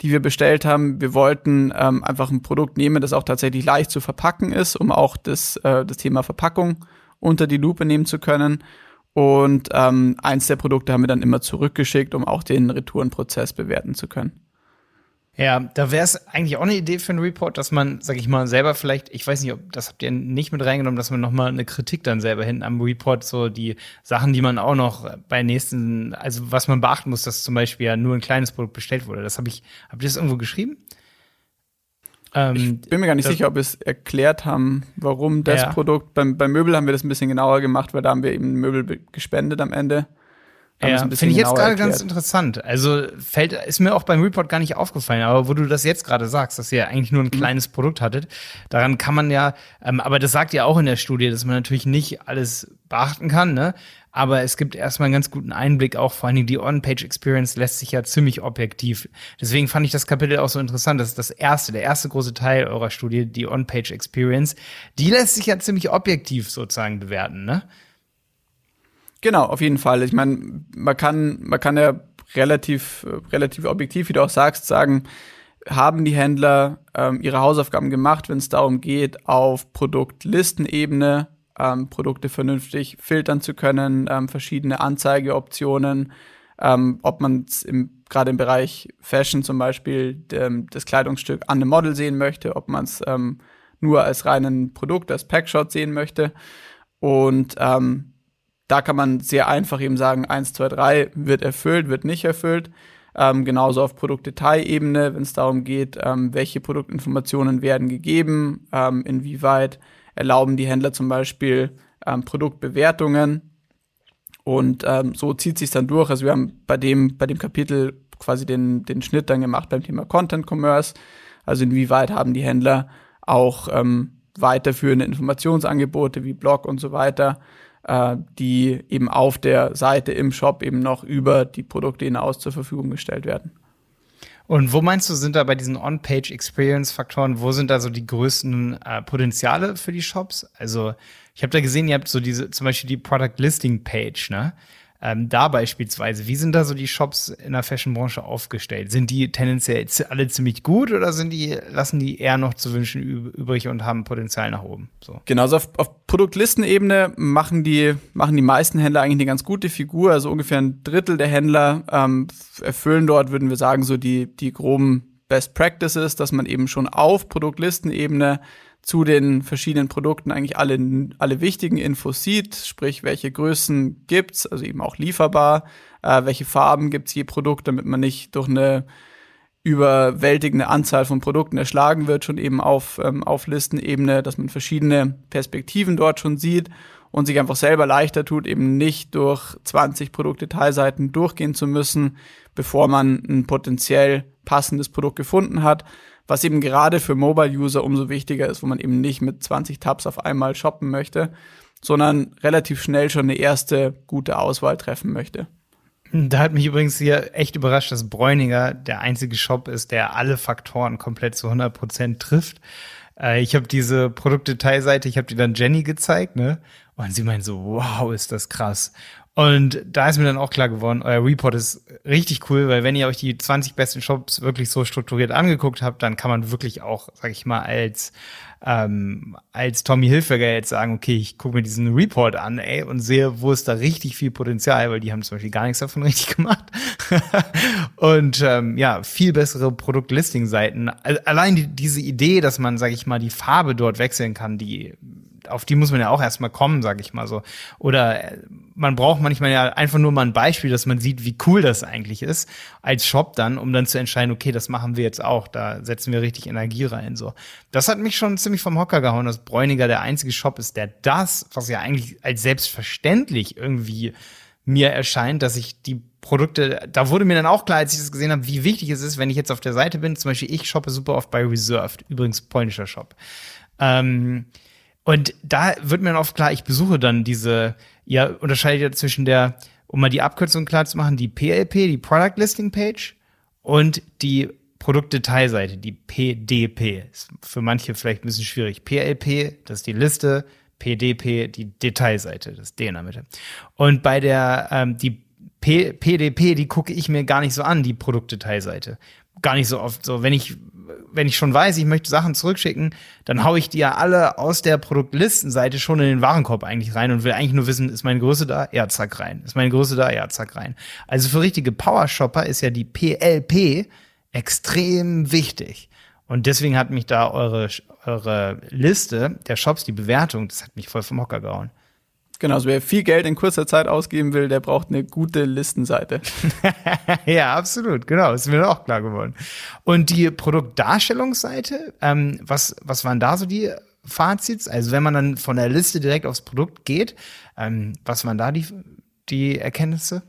die wir bestellt haben. Wir wollten ähm, einfach ein Produkt nehmen, das auch tatsächlich leicht zu verpacken ist, um auch das, äh, das Thema Verpackung unter die Lupe nehmen zu können. Und ähm, eins der Produkte haben wir dann immer zurückgeschickt, um auch den Retourenprozess bewerten zu können. Ja, da wäre es eigentlich auch eine Idee für einen Report, dass man, sag ich mal, selber vielleicht, ich weiß nicht, ob das habt ihr nicht mit reingenommen, dass man nochmal eine Kritik dann selber hinten am Report, so die Sachen, die man auch noch bei nächsten, also was man beachten muss, dass zum Beispiel ja nur ein kleines Produkt bestellt wurde. Das habe ich, habt ihr das irgendwo geschrieben? Ähm, ich bin mir gar nicht sicher, ob wir es erklärt haben, warum das ja. Produkt. Beim, beim Möbel haben wir das ein bisschen genauer gemacht, weil da haben wir eben Möbel gespendet am Ende. Ja, finde ich jetzt gerade ganz interessant. Also fällt, ist mir auch beim Report gar nicht aufgefallen, aber wo du das jetzt gerade sagst, dass ihr eigentlich nur ein mhm. kleines mhm. Produkt hattet, daran kann man ja, ähm, aber das sagt ihr auch in der Studie, dass man natürlich nicht alles beachten kann, ne? Aber es gibt erstmal einen ganz guten Einblick, auch vor allen Dingen die On-Page-Experience lässt sich ja ziemlich objektiv. Deswegen fand ich das Kapitel auch so interessant. Das ist das erste, der erste große Teil eurer Studie, die On-Page-Experience. Die lässt sich ja ziemlich objektiv sozusagen bewerten, ne? Genau, auf jeden Fall. Ich meine, man kann, man kann ja relativ, relativ objektiv, wie du auch sagst, sagen, haben die Händler ähm, ihre Hausaufgaben gemacht, wenn es darum geht, auf Produktlistenebene ähm, Produkte vernünftig filtern zu können, ähm, verschiedene Anzeigeoptionen, ähm, ob man es gerade im Bereich Fashion zum Beispiel ähm, das Kleidungsstück an einem Model sehen möchte, ob man es ähm, nur als reinen Produkt, als Packshot sehen möchte. Und ähm, da kann man sehr einfach eben sagen, 1, 2, 3 wird erfüllt, wird nicht erfüllt. Ähm, genauso auf Produktdetailebene, wenn es darum geht, ähm, welche Produktinformationen werden gegeben, ähm, inwieweit erlauben die Händler zum Beispiel ähm, Produktbewertungen. Und ähm, so zieht sich dann durch. Also wir haben bei dem, bei dem Kapitel quasi den, den Schnitt dann gemacht beim Thema Content Commerce. Also inwieweit haben die Händler auch ähm, weiterführende Informationsangebote wie Blog und so weiter äh, die eben auf der Seite im Shop eben noch über die Produkte hinaus zur Verfügung gestellt werden. Und wo meinst du, sind da bei diesen On-Page-Experience-Faktoren, wo sind da so die größten äh, Potenziale für die Shops? Also ich habe da gesehen, ihr habt so diese, zum Beispiel die Product Listing Page, ne? Ähm, da beispielsweise, wie sind da so die Shops in der Fashion-Branche aufgestellt? Sind die tendenziell alle ziemlich gut oder sind die, lassen die eher noch zu wünschen übrig und haben Potenzial nach oben? So. Genau, also auf, auf Produktlistenebene machen die, machen die meisten Händler eigentlich eine ganz gute Figur. Also ungefähr ein Drittel der Händler ähm, erfüllen dort, würden wir sagen, so die, die groben Best Practices, dass man eben schon auf Produktlistenebene zu den verschiedenen Produkten eigentlich alle, alle wichtigen Infos sieht, sprich, welche Größen gibt's, also eben auch lieferbar, äh, welche Farben gibt's je Produkt, damit man nicht durch eine überwältigende Anzahl von Produkten erschlagen wird, schon eben auf, ähm, auf Listenebene, dass man verschiedene Perspektiven dort schon sieht und sich einfach selber leichter tut, eben nicht durch 20 Produktdetailseiten durchgehen zu müssen, bevor man ein potenziell passendes Produkt gefunden hat, was eben gerade für Mobile-User umso wichtiger ist, wo man eben nicht mit 20 Tabs auf einmal shoppen möchte, sondern relativ schnell schon eine erste gute Auswahl treffen möchte. Da hat mich übrigens hier echt überrascht, dass Bräuninger der einzige Shop ist, der alle Faktoren komplett zu 100 Prozent trifft. Äh, ich habe diese Produktdetailseite, ich habe die dann Jenny gezeigt, ne? Und sie meint so, wow, ist das krass. Und da ist mir dann auch klar geworden, euer Report ist richtig cool, weil wenn ihr euch die 20 besten Shops wirklich so strukturiert angeguckt habt, dann kann man wirklich auch, sag ich mal, als ähm, als Tommy Hilfiger jetzt sagen, okay, ich gucke mir diesen Report an, ey, und sehe, wo ist da richtig viel Potenzial, weil die haben zum Beispiel gar nichts davon <laughs> richtig gemacht. und ähm, ja, viel bessere Produktlisting-Seiten. Allein die, diese Idee, dass man, sag ich mal, die Farbe dort wechseln kann, die auf die muss man ja auch erstmal kommen, sag ich mal so. Oder äh, man braucht manchmal ja einfach nur mal ein Beispiel, dass man sieht, wie cool das eigentlich ist, als Shop dann, um dann zu entscheiden, okay, das machen wir jetzt auch, da setzen wir richtig Energie rein, so. Das hat mich schon ziemlich vom Hocker gehauen, dass Bräuniger der einzige Shop ist, der das, was ja eigentlich als selbstverständlich irgendwie mir erscheint, dass ich die Produkte, da wurde mir dann auch klar, als ich das gesehen habe, wie wichtig es ist, wenn ich jetzt auf der Seite bin, zum Beispiel ich shoppe super oft bei Reserved, übrigens polnischer Shop. Ähm, und da wird mir dann oft klar, ich besuche dann diese, ja, unterscheidet ja zwischen der, um mal die Abkürzung klar zu machen, die PLP, die Product Listing Page und die Produktdetailseite, die PDP. Ist für manche vielleicht ein bisschen schwierig. PLP, das ist die Liste, PDP, die Detailseite, das D in der Mitte. Und bei der, ähm, die P PDP, die gucke ich mir gar nicht so an, die Produktdetailseite. Gar nicht so oft so. Wenn ich, wenn ich schon weiß, ich möchte Sachen zurückschicken, dann haue ich die ja alle aus der Produktlistenseite schon in den Warenkorb eigentlich rein und will eigentlich nur wissen, ist meine Größe da? Ja, zack rein. Ist meine Größe da? Ja, zack rein. Also für richtige Power-Shopper ist ja die PLP extrem wichtig. Und deswegen hat mich da eure, eure Liste der Shops, die Bewertung, das hat mich voll vom Hocker gehauen. Genau, also wer viel Geld in kurzer Zeit ausgeben will, der braucht eine gute Listenseite. <laughs> ja, absolut, genau, ist mir auch klar geworden. Und die Produktdarstellungsseite, ähm, was, was waren da so die Fazits? Also wenn man dann von der Liste direkt aufs Produkt geht, ähm, was waren da die, die Erkenntnisse?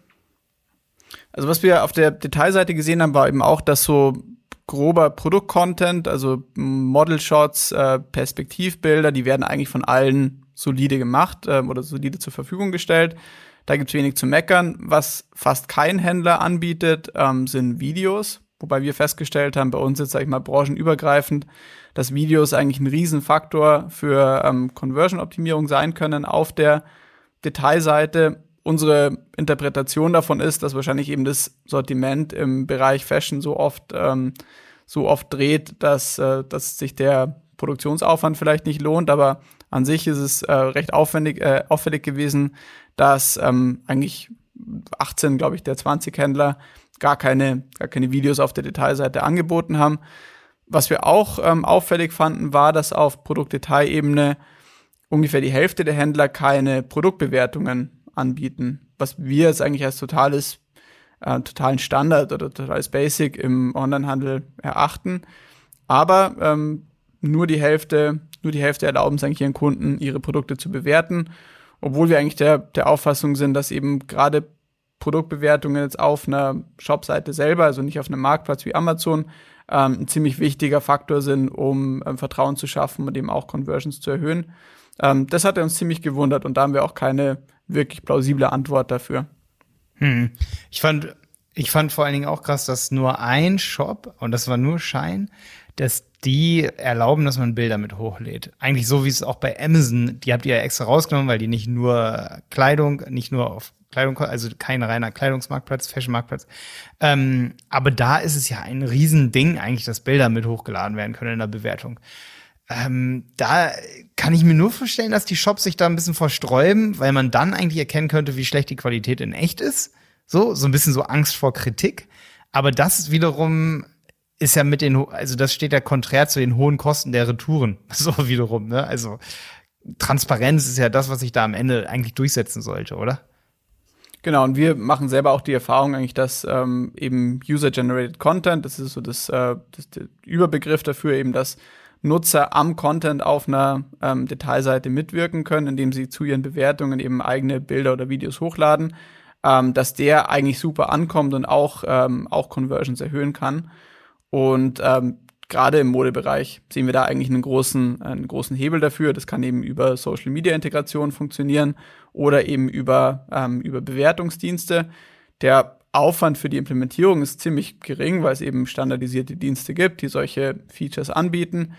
Also was wir auf der Detailseite gesehen haben, war eben auch, dass so grober Produktcontent, also Model-Shots, äh, Perspektivbilder, die werden eigentlich von allen solide gemacht ähm, oder solide zur Verfügung gestellt. Da gibt's wenig zu meckern. Was fast kein Händler anbietet, ähm, sind Videos. Wobei wir festgestellt haben, bei uns jetzt, sag ich mal, branchenübergreifend, dass Videos eigentlich ein Riesenfaktor für ähm, Conversion-Optimierung sein können auf der Detailseite. Unsere Interpretation davon ist, dass wahrscheinlich eben das Sortiment im Bereich Fashion so oft, ähm, so oft dreht, dass, äh, dass sich der Produktionsaufwand vielleicht nicht lohnt, aber an sich ist es äh, recht aufwendig, äh, auffällig gewesen, dass ähm, eigentlich 18, glaube ich, der 20 Händler gar keine, gar keine Videos auf der Detailseite angeboten haben. Was wir auch ähm, auffällig fanden, war, dass auf Produktdetailebene ungefähr die Hälfte der Händler keine Produktbewertungen anbieten, was wir jetzt eigentlich als totales, äh, totalen Standard oder totales Basic im Onlinehandel erachten. Aber ähm, nur die Hälfte nur die Hälfte erlauben es eigentlich ihren Kunden, ihre Produkte zu bewerten. Obwohl wir eigentlich der, der Auffassung sind, dass eben gerade Produktbewertungen jetzt auf einer Shopseite selber, also nicht auf einem Marktplatz wie Amazon, ähm, ein ziemlich wichtiger Faktor sind, um ähm, Vertrauen zu schaffen und eben auch Conversions zu erhöhen. Ähm, das hat uns ziemlich gewundert und da haben wir auch keine wirklich plausible Antwort dafür. Hm. Ich fand, ich fand vor allen Dingen auch krass, dass nur ein Shop, und das war nur Schein, dass die erlauben, dass man Bilder mit hochlädt. Eigentlich so wie es auch bei Amazon, die habt ihr ja extra rausgenommen, weil die nicht nur Kleidung, nicht nur auf Kleidung, also kein reiner Kleidungsmarktplatz, Fashionmarktplatz. Ähm, aber da ist es ja ein Riesending eigentlich, dass Bilder mit hochgeladen werden können in der Bewertung. Ähm, da kann ich mir nur vorstellen, dass die Shops sich da ein bisschen versträuben, weil man dann eigentlich erkennen könnte, wie schlecht die Qualität in echt ist. So, so ein bisschen so Angst vor Kritik. Aber das wiederum ist ja mit den, also das steht ja konträr zu den hohen Kosten der Retouren. <laughs> So wiederum, ne? Also Transparenz ist ja das, was sich da am Ende eigentlich durchsetzen sollte, oder? Genau, und wir machen selber auch die Erfahrung eigentlich, dass ähm, eben User-Generated Content, das ist so das, äh, das der Überbegriff dafür, eben, dass Nutzer am Content auf einer ähm, Detailseite mitwirken können, indem sie zu ihren Bewertungen eben eigene Bilder oder Videos hochladen, ähm, dass der eigentlich super ankommt und auch, ähm, auch Conversions erhöhen kann. Und ähm, gerade im Modebereich sehen wir da eigentlich einen großen, einen großen Hebel dafür. Das kann eben über Social Media Integration funktionieren oder eben über, ähm, über Bewertungsdienste. Der Aufwand für die Implementierung ist ziemlich gering, weil es eben standardisierte Dienste gibt, die solche Features anbieten.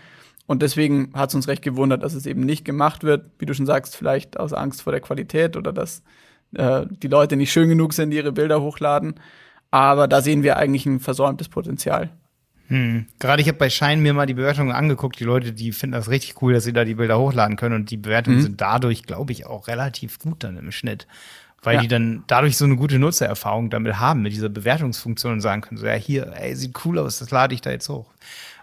Und deswegen hat es uns recht gewundert, dass es eben nicht gemacht wird, wie du schon sagst, vielleicht aus Angst vor der Qualität oder dass äh, die Leute nicht schön genug sind, die ihre Bilder hochladen. Aber da sehen wir eigentlich ein versäumtes Potenzial. Hm. Gerade ich habe bei Schein mir mal die Bewertungen angeguckt. Die Leute, die finden das richtig cool, dass sie da die Bilder hochladen können. Und die Bewertungen mhm. sind dadurch, glaube ich, auch relativ gut dann im Schnitt. Weil ja. die dann dadurch so eine gute Nutzererfahrung damit haben, mit dieser Bewertungsfunktion und sagen können, so ja, hier, ey, sieht cool aus, das lade ich da jetzt hoch.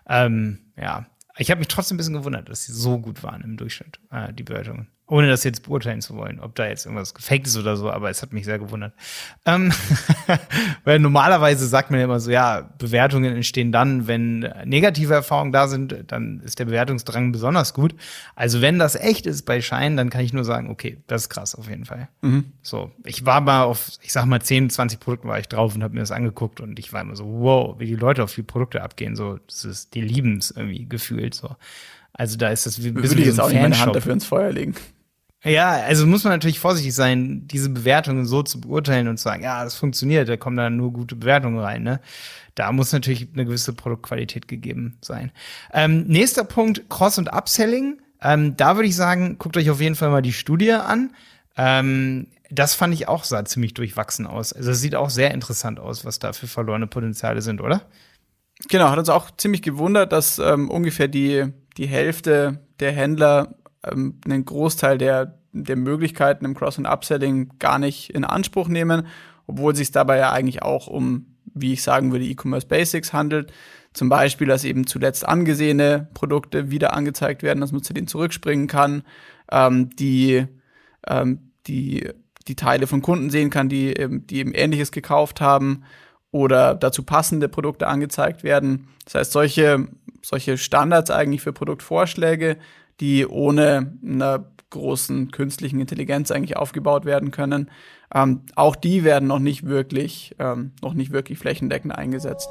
Ähm, ja, ich habe mich trotzdem ein bisschen gewundert, dass sie so gut waren im Durchschnitt, äh, die Bewertungen ohne das jetzt beurteilen zu wollen, ob da jetzt irgendwas gefaked ist oder so, aber es hat mich sehr gewundert. Ähm, <laughs> weil normalerweise sagt man ja immer so, ja, Bewertungen entstehen dann, wenn negative Erfahrungen da sind, dann ist der Bewertungsdrang besonders gut. Also wenn das echt ist bei Schein, dann kann ich nur sagen, okay, das ist krass auf jeden Fall. Mhm. So, ich war mal auf, ich sag mal 10, 20 Produkten war ich drauf und habe mir das angeguckt und ich war immer so, wow, wie die Leute auf die Produkte abgehen, so, das ist, die lieben es irgendwie gefühlt so. Also da ist das wie ein bisschen Würde ich jetzt auch nicht meine Hand dafür ins Feuer legen. Ja, also muss man natürlich vorsichtig sein, diese Bewertungen so zu beurteilen und zu sagen, ja, das funktioniert, da kommen dann nur gute Bewertungen rein. Ne? Da muss natürlich eine gewisse Produktqualität gegeben sein. Ähm, nächster Punkt, Cross- und Upselling. Ähm, da würde ich sagen, guckt euch auf jeden Fall mal die Studie an. Ähm, das fand ich auch sah ziemlich durchwachsen aus. Also es sieht auch sehr interessant aus, was da für verlorene Potenziale sind, oder? Genau, hat uns auch ziemlich gewundert, dass ähm, ungefähr die, die Hälfte der Händler ähm, einen Großteil der, der Möglichkeiten im Cross- und Upselling gar nicht in Anspruch nehmen, obwohl es sich dabei ja eigentlich auch um, wie ich sagen würde, E-Commerce Basics handelt. Zum Beispiel, dass eben zuletzt angesehene Produkte wieder angezeigt werden, dass man zu denen zurückspringen kann, ähm, die, ähm, die, die Teile von Kunden sehen kann, die, die eben Ähnliches gekauft haben oder dazu passende Produkte angezeigt werden. Das heißt, solche, solche Standards eigentlich für Produktvorschläge, die ohne einer großen künstlichen Intelligenz eigentlich aufgebaut werden können, ähm, auch die werden noch nicht wirklich, ähm, noch nicht wirklich flächendeckend eingesetzt.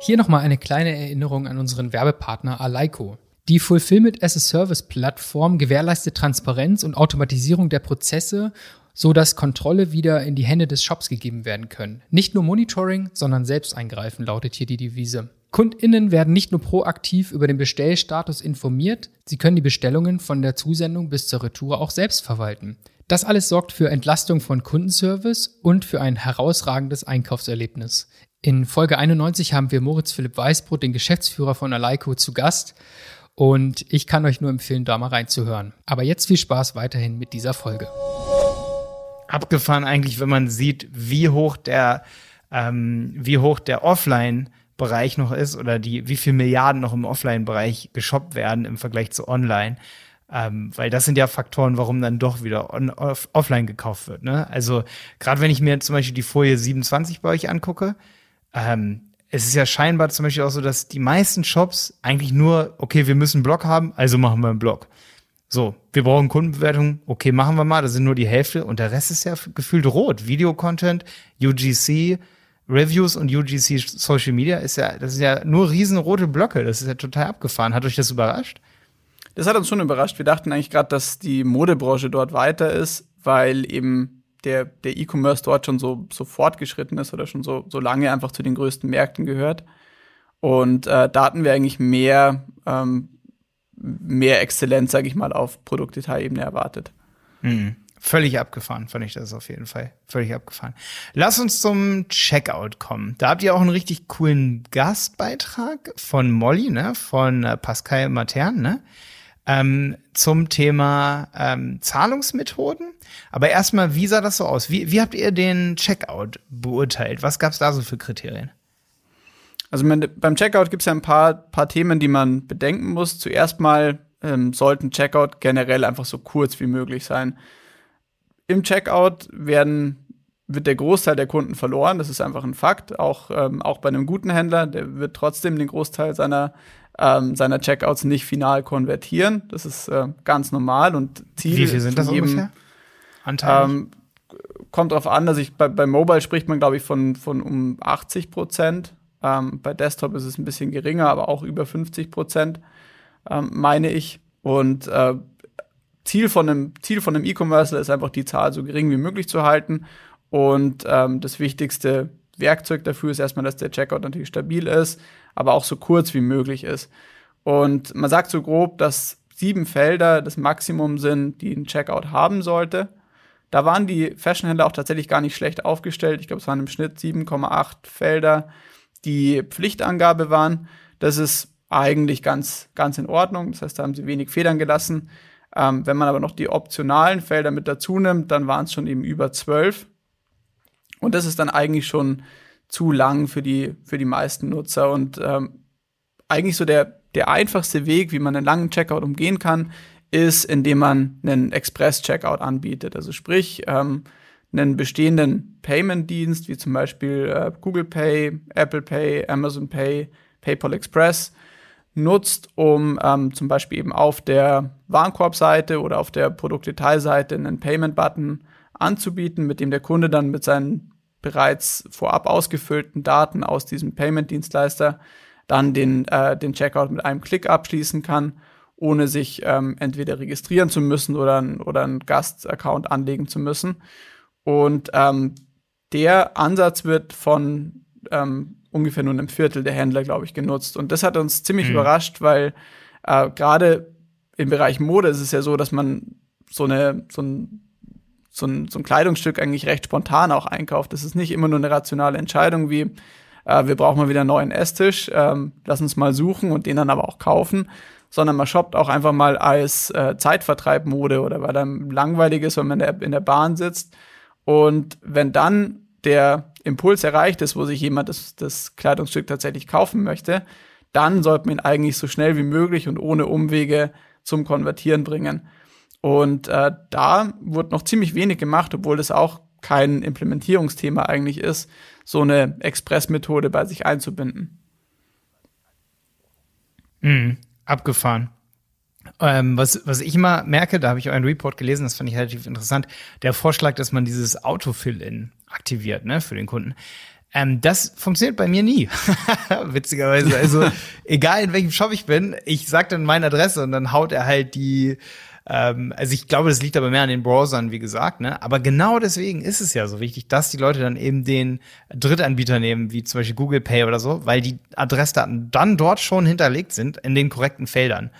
Hier nochmal eine kleine Erinnerung an unseren Werbepartner Alaiko. Die Fulfillment as a Service Plattform gewährleistet Transparenz und Automatisierung der Prozesse so dass Kontrolle wieder in die Hände des Shops gegeben werden können. Nicht nur Monitoring, sondern selbst eingreifen lautet hier die Devise. KundInnen werden nicht nur proaktiv über den Bestellstatus informiert, sie können die Bestellungen von der Zusendung bis zur Retour auch selbst verwalten. Das alles sorgt für Entlastung von Kundenservice und für ein herausragendes Einkaufserlebnis. In Folge 91 haben wir Moritz Philipp Weißbrot, den Geschäftsführer von Alaiko, zu Gast. Und ich kann euch nur empfehlen, da mal reinzuhören. Aber jetzt viel Spaß weiterhin mit dieser Folge abgefahren eigentlich, wenn man sieht, wie hoch der, ähm, wie hoch der Offline Bereich noch ist oder die, wie viel Milliarden noch im Offline-Bereich geshoppt werden im Vergleich zu Online. Ähm, weil das sind ja Faktoren, warum dann doch wieder on, off, offline gekauft wird. Ne? Also gerade wenn ich mir zum Beispiel die Folie 27 bei euch angucke, ähm, es ist ja scheinbar zum Beispiel auch so, dass die meisten Shops eigentlich nur, okay, wir müssen einen Blog haben, also machen wir einen Blog. So, wir brauchen Kundenbewertung, okay, machen wir mal, das sind nur die Hälfte und der Rest ist ja gefühlt rot. Video-Content, UGC, Reviews und UGC Social Media ist ja, das sind ja nur riesenrote Blöcke, das ist ja total abgefahren. Hat euch das überrascht? Das hat uns schon überrascht. Wir dachten eigentlich gerade, dass die Modebranche dort weiter ist, weil eben der, der E-Commerce dort schon so, so fortgeschritten ist oder schon so, so lange einfach zu den größten Märkten gehört. Und äh, da hatten wir eigentlich mehr ähm, mehr Exzellenz, sage ich mal, auf Produktdetailebene erwartet. Mhm. Völlig abgefahren, fand ich das auf jeden Fall. Völlig abgefahren. Lass uns zum Checkout kommen. Da habt ihr auch einen richtig coolen Gastbeitrag von Molly, ne, von äh, Pascal Matern, ne, ähm, zum Thema ähm, Zahlungsmethoden. Aber erstmal, wie sah das so aus? Wie, wie habt ihr den Checkout beurteilt? Was gab es da so für Kriterien? Also beim Checkout gibt es ja ein paar, paar Themen, die man bedenken muss. Zuerst mal ähm, sollten Checkout generell einfach so kurz wie möglich sein. Im Checkout werden wird der Großteil der Kunden verloren. Das ist einfach ein Fakt. Auch, ähm, auch bei einem guten Händler, der wird trotzdem den Großteil seiner, ähm, seiner Checkouts nicht final konvertieren. Das ist äh, ganz normal und Ziel. Wie viel sind das jedem, ungefähr? Anteil? Ähm, kommt drauf an, dass ich bei, bei Mobile spricht man, glaube ich, von, von um 80 Prozent. Ähm, bei Desktop ist es ein bisschen geringer, aber auch über 50 Prozent, ähm, meine ich. Und äh, Ziel von einem Ziel von einem E-Commerce ist einfach die Zahl so gering wie möglich zu halten. Und ähm, das wichtigste Werkzeug dafür ist erstmal, dass der Checkout natürlich stabil ist, aber auch so kurz wie möglich ist. Und man sagt so grob, dass sieben Felder das Maximum sind, die ein Checkout haben sollte. Da waren die Fashionhändler auch tatsächlich gar nicht schlecht aufgestellt. Ich glaube, es waren im Schnitt 7,8 Felder die Pflichtangabe waren. Das ist eigentlich ganz, ganz in Ordnung. Das heißt, da haben sie wenig Federn gelassen. Ähm, wenn man aber noch die optionalen Felder mit dazu nimmt, dann waren es schon eben über zwölf. Und das ist dann eigentlich schon zu lang für die, für die meisten Nutzer. Und ähm, eigentlich so der, der einfachste Weg, wie man einen langen Checkout umgehen kann, ist, indem man einen Express-Checkout anbietet. Also sprich, ähm, einen bestehenden Payment-Dienst, wie zum Beispiel äh, Google Pay, Apple Pay, Amazon Pay, PayPal Express, nutzt, um ähm, zum Beispiel eben auf der Warenkorbseite oder auf der Produktdetailseite einen Payment-Button anzubieten, mit dem der Kunde dann mit seinen bereits vorab ausgefüllten Daten aus diesem Payment-Dienstleister dann den, äh, den Checkout mit einem Klick abschließen kann ohne sich ähm, entweder registrieren zu müssen oder, oder einen Gastaccount anlegen zu müssen. Und ähm, der Ansatz wird von ähm, ungefähr nur einem Viertel der Händler, glaube ich, genutzt. Und das hat uns ziemlich mhm. überrascht, weil äh, gerade im Bereich Mode ist es ja so, dass man so eine, so ein so ein, so ein Kleidungsstück eigentlich recht spontan auch einkauft. Das ist nicht immer nur eine rationale Entscheidung wie, äh, wir brauchen mal wieder einen neuen Esstisch, ähm, lass uns mal suchen und den dann aber auch kaufen, sondern man shoppt auch einfach mal als äh, Zeitvertreibmode oder weil einem langweilig ist, wenn man in der, in der Bahn sitzt. Und wenn dann der Impuls erreicht ist, wo sich jemand das, das Kleidungsstück tatsächlich kaufen möchte, dann sollte man ihn eigentlich so schnell wie möglich und ohne Umwege zum Konvertieren bringen. Und äh, da wurde noch ziemlich wenig gemacht, obwohl das auch kein Implementierungsthema eigentlich ist, so eine Express-Methode bei sich einzubinden. Mhm, abgefahren. Ähm, was, was ich immer merke, da habe ich auch einen Report gelesen, das fand ich relativ interessant, der Vorschlag, dass man dieses Autofill-In aktiviert, ne, für den Kunden. Ähm, das funktioniert bei mir nie. <laughs> Witzigerweise. Also, egal in welchem Shop ich bin, ich sage dann meine Adresse und dann haut er halt die ähm, also ich glaube, das liegt aber mehr an den Browsern, wie gesagt. Ne? Aber genau deswegen ist es ja so wichtig, dass die Leute dann eben den Drittanbieter nehmen, wie zum Beispiel Google Pay oder so, weil die Adressdaten dann dort schon hinterlegt sind in den korrekten Feldern.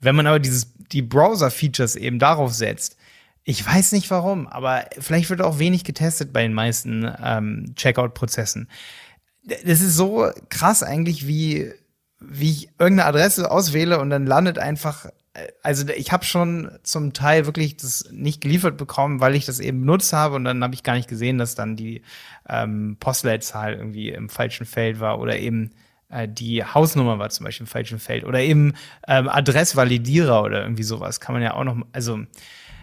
Wenn man aber dieses, die Browser-Features eben darauf setzt, ich weiß nicht warum, aber vielleicht wird auch wenig getestet bei den meisten ähm, Checkout-Prozessen. Das ist so krass eigentlich, wie, wie ich irgendeine Adresse auswähle und dann landet einfach also ich habe schon zum Teil wirklich das nicht geliefert bekommen, weil ich das eben benutzt habe und dann habe ich gar nicht gesehen, dass dann die ähm, Postleitzahl irgendwie im falschen Feld war oder eben äh, die Hausnummer war zum Beispiel im falschen Feld oder eben ähm, Adressvalidierer oder irgendwie sowas kann man ja auch noch, also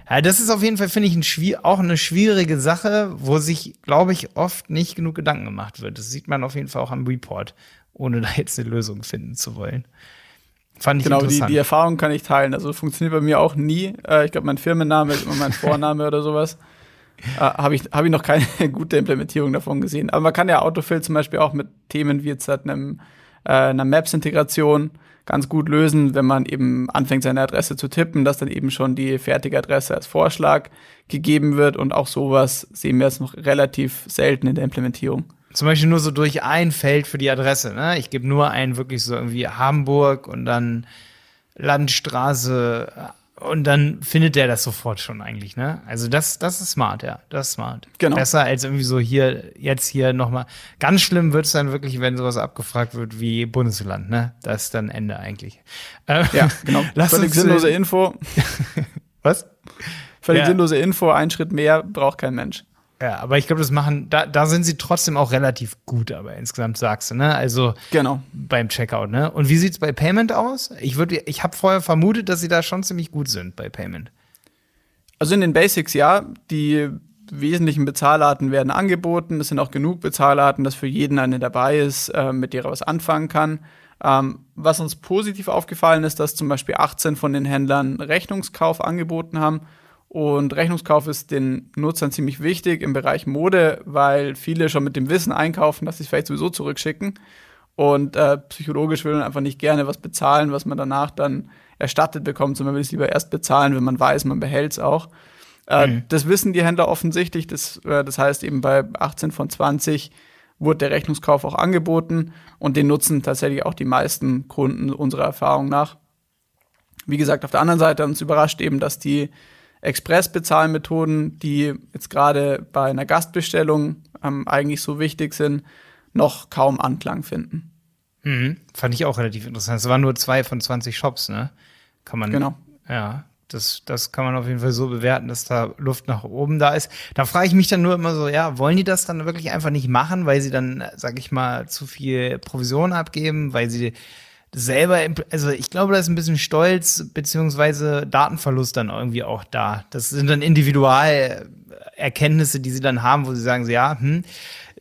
ja, das ist auf jeden Fall, finde ich, ein, auch eine schwierige Sache, wo sich, glaube ich, oft nicht genug Gedanken gemacht wird. Das sieht man auf jeden Fall auch am Report, ohne da jetzt eine Lösung finden zu wollen. Fand ich genau, die, die Erfahrung kann ich teilen. Also funktioniert bei mir auch nie. Äh, ich glaube, mein Firmenname ist immer mein <laughs> Vorname oder sowas. Äh, Habe ich, hab ich noch keine <laughs> gute Implementierung davon gesehen. Aber man kann ja Autofill zum Beispiel auch mit Themen wie jetzt halt einem, äh, einer Maps-Integration ganz gut lösen, wenn man eben anfängt, seine Adresse zu tippen, dass dann eben schon die fertige Adresse als Vorschlag gegeben wird. Und auch sowas sehen wir jetzt noch relativ selten in der Implementierung zum Beispiel nur so durch ein Feld für die Adresse. Ne? Ich gebe nur ein wirklich so irgendwie Hamburg und dann Landstraße und dann findet der das sofort schon eigentlich, ne? Also das, das ist smart, ja, das ist smart. Genau. Besser als irgendwie so hier, jetzt hier nochmal. Ganz schlimm wird es dann wirklich, wenn sowas abgefragt wird wie Bundesland, ne? Das ist dann Ende eigentlich. Ja, genau. <laughs> Lass Völlig sinnlose Info. <laughs> Was? Völlig ja. sinnlose Info, ein Schritt mehr braucht kein Mensch. Ja, aber ich glaube, das machen, da, da sind sie trotzdem auch relativ gut, aber insgesamt sagst du, ne? Also genau. beim Checkout, ne? Und wie sieht's bei Payment aus? Ich würde, ich habe vorher vermutet, dass sie da schon ziemlich gut sind bei Payment. Also in den Basics ja, die wesentlichen Bezahlarten werden angeboten. Es sind auch genug Bezahlarten, dass für jeden eine dabei ist, äh, mit der er was anfangen kann. Ähm, was uns positiv aufgefallen ist, dass zum Beispiel 18 von den Händlern Rechnungskauf angeboten haben und Rechnungskauf ist den Nutzern ziemlich wichtig im Bereich Mode, weil viele schon mit dem Wissen einkaufen, dass sie es vielleicht sowieso zurückschicken. Und äh, psychologisch will man einfach nicht gerne was bezahlen, was man danach dann erstattet bekommt, sondern will es lieber erst bezahlen, wenn man weiß, man behält es auch. Äh, mhm. Das wissen die Händler offensichtlich. Das, äh, das heißt, eben bei 18 von 20 wurde der Rechnungskauf auch angeboten und den nutzen tatsächlich auch die meisten Kunden unserer Erfahrung nach. Wie gesagt, auf der anderen Seite uns überrascht eben, dass die Express-Bezahlmethoden, die jetzt gerade bei einer Gastbestellung ähm, eigentlich so wichtig sind, noch kaum Anklang finden. Mhm. Fand ich auch relativ interessant. Es waren nur zwei von 20 Shops, ne? Kann man. Genau. Ja, das, das kann man auf jeden Fall so bewerten, dass da Luft nach oben da ist. Da frage ich mich dann nur immer so, ja, wollen die das dann wirklich einfach nicht machen, weil sie dann, sag ich mal, zu viel Provision abgeben, weil sie selber, also ich glaube, da ist ein bisschen Stolz beziehungsweise Datenverlust dann irgendwie auch da. Das sind dann Individualerkenntnisse, die sie dann haben, wo sie sagen, so, ja, hm,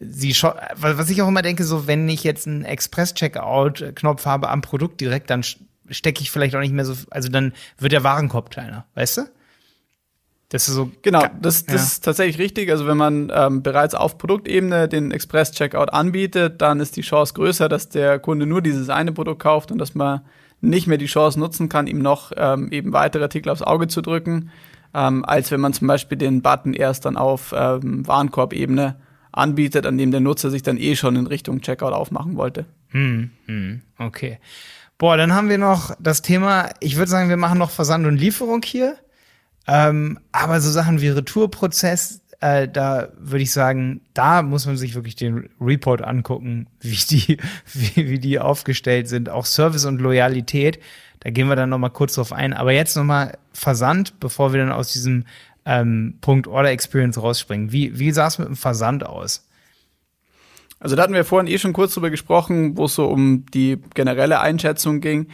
sie was ich auch immer denke, so wenn ich jetzt einen Express-Checkout-Knopf habe am Produkt direkt, dann stecke ich vielleicht auch nicht mehr so, also dann wird der Warenkorb kleiner, weißt du? Das ist so. Genau, das, das ja. ist tatsächlich richtig. Also wenn man ähm, bereits auf Produktebene den Express-Checkout anbietet, dann ist die Chance größer, dass der Kunde nur dieses eine Produkt kauft und dass man nicht mehr die Chance nutzen kann, ihm noch ähm, eben weitere Artikel aufs Auge zu drücken, ähm, als wenn man zum Beispiel den Button erst dann auf ähm, Warenkorb-Ebene anbietet, an dem der Nutzer sich dann eh schon in Richtung Checkout aufmachen wollte. Hm, hm, okay. Boah, dann haben wir noch das Thema, ich würde sagen, wir machen noch Versand und Lieferung hier. Ähm, aber so Sachen wie Retourprozess, äh, da würde ich sagen, da muss man sich wirklich den Report angucken, <laughs> wie die, wie, wie die aufgestellt sind. Auch Service und Loyalität, da gehen wir dann noch mal kurz drauf ein. Aber jetzt noch mal Versand, bevor wir dann aus diesem ähm, Punkt Order Experience rausspringen. Wie, wie sah es mit dem Versand aus? Also da hatten wir vorhin eh schon kurz drüber gesprochen, wo es so um die generelle Einschätzung ging.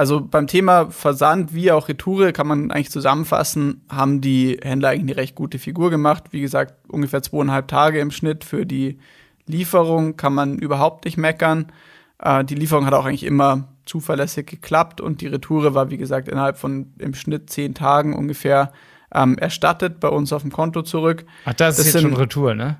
Also beim Thema Versand wie auch Retoure kann man eigentlich zusammenfassen, haben die Händler eigentlich eine recht gute Figur gemacht. Wie gesagt, ungefähr zweieinhalb Tage im Schnitt für die Lieferung kann man überhaupt nicht meckern. Äh, die Lieferung hat auch eigentlich immer zuverlässig geklappt und die Retoure war, wie gesagt, innerhalb von im Schnitt zehn Tagen ungefähr ähm, erstattet bei uns auf dem Konto zurück. Ach, das, das ist jetzt sind, schon Retour, ne?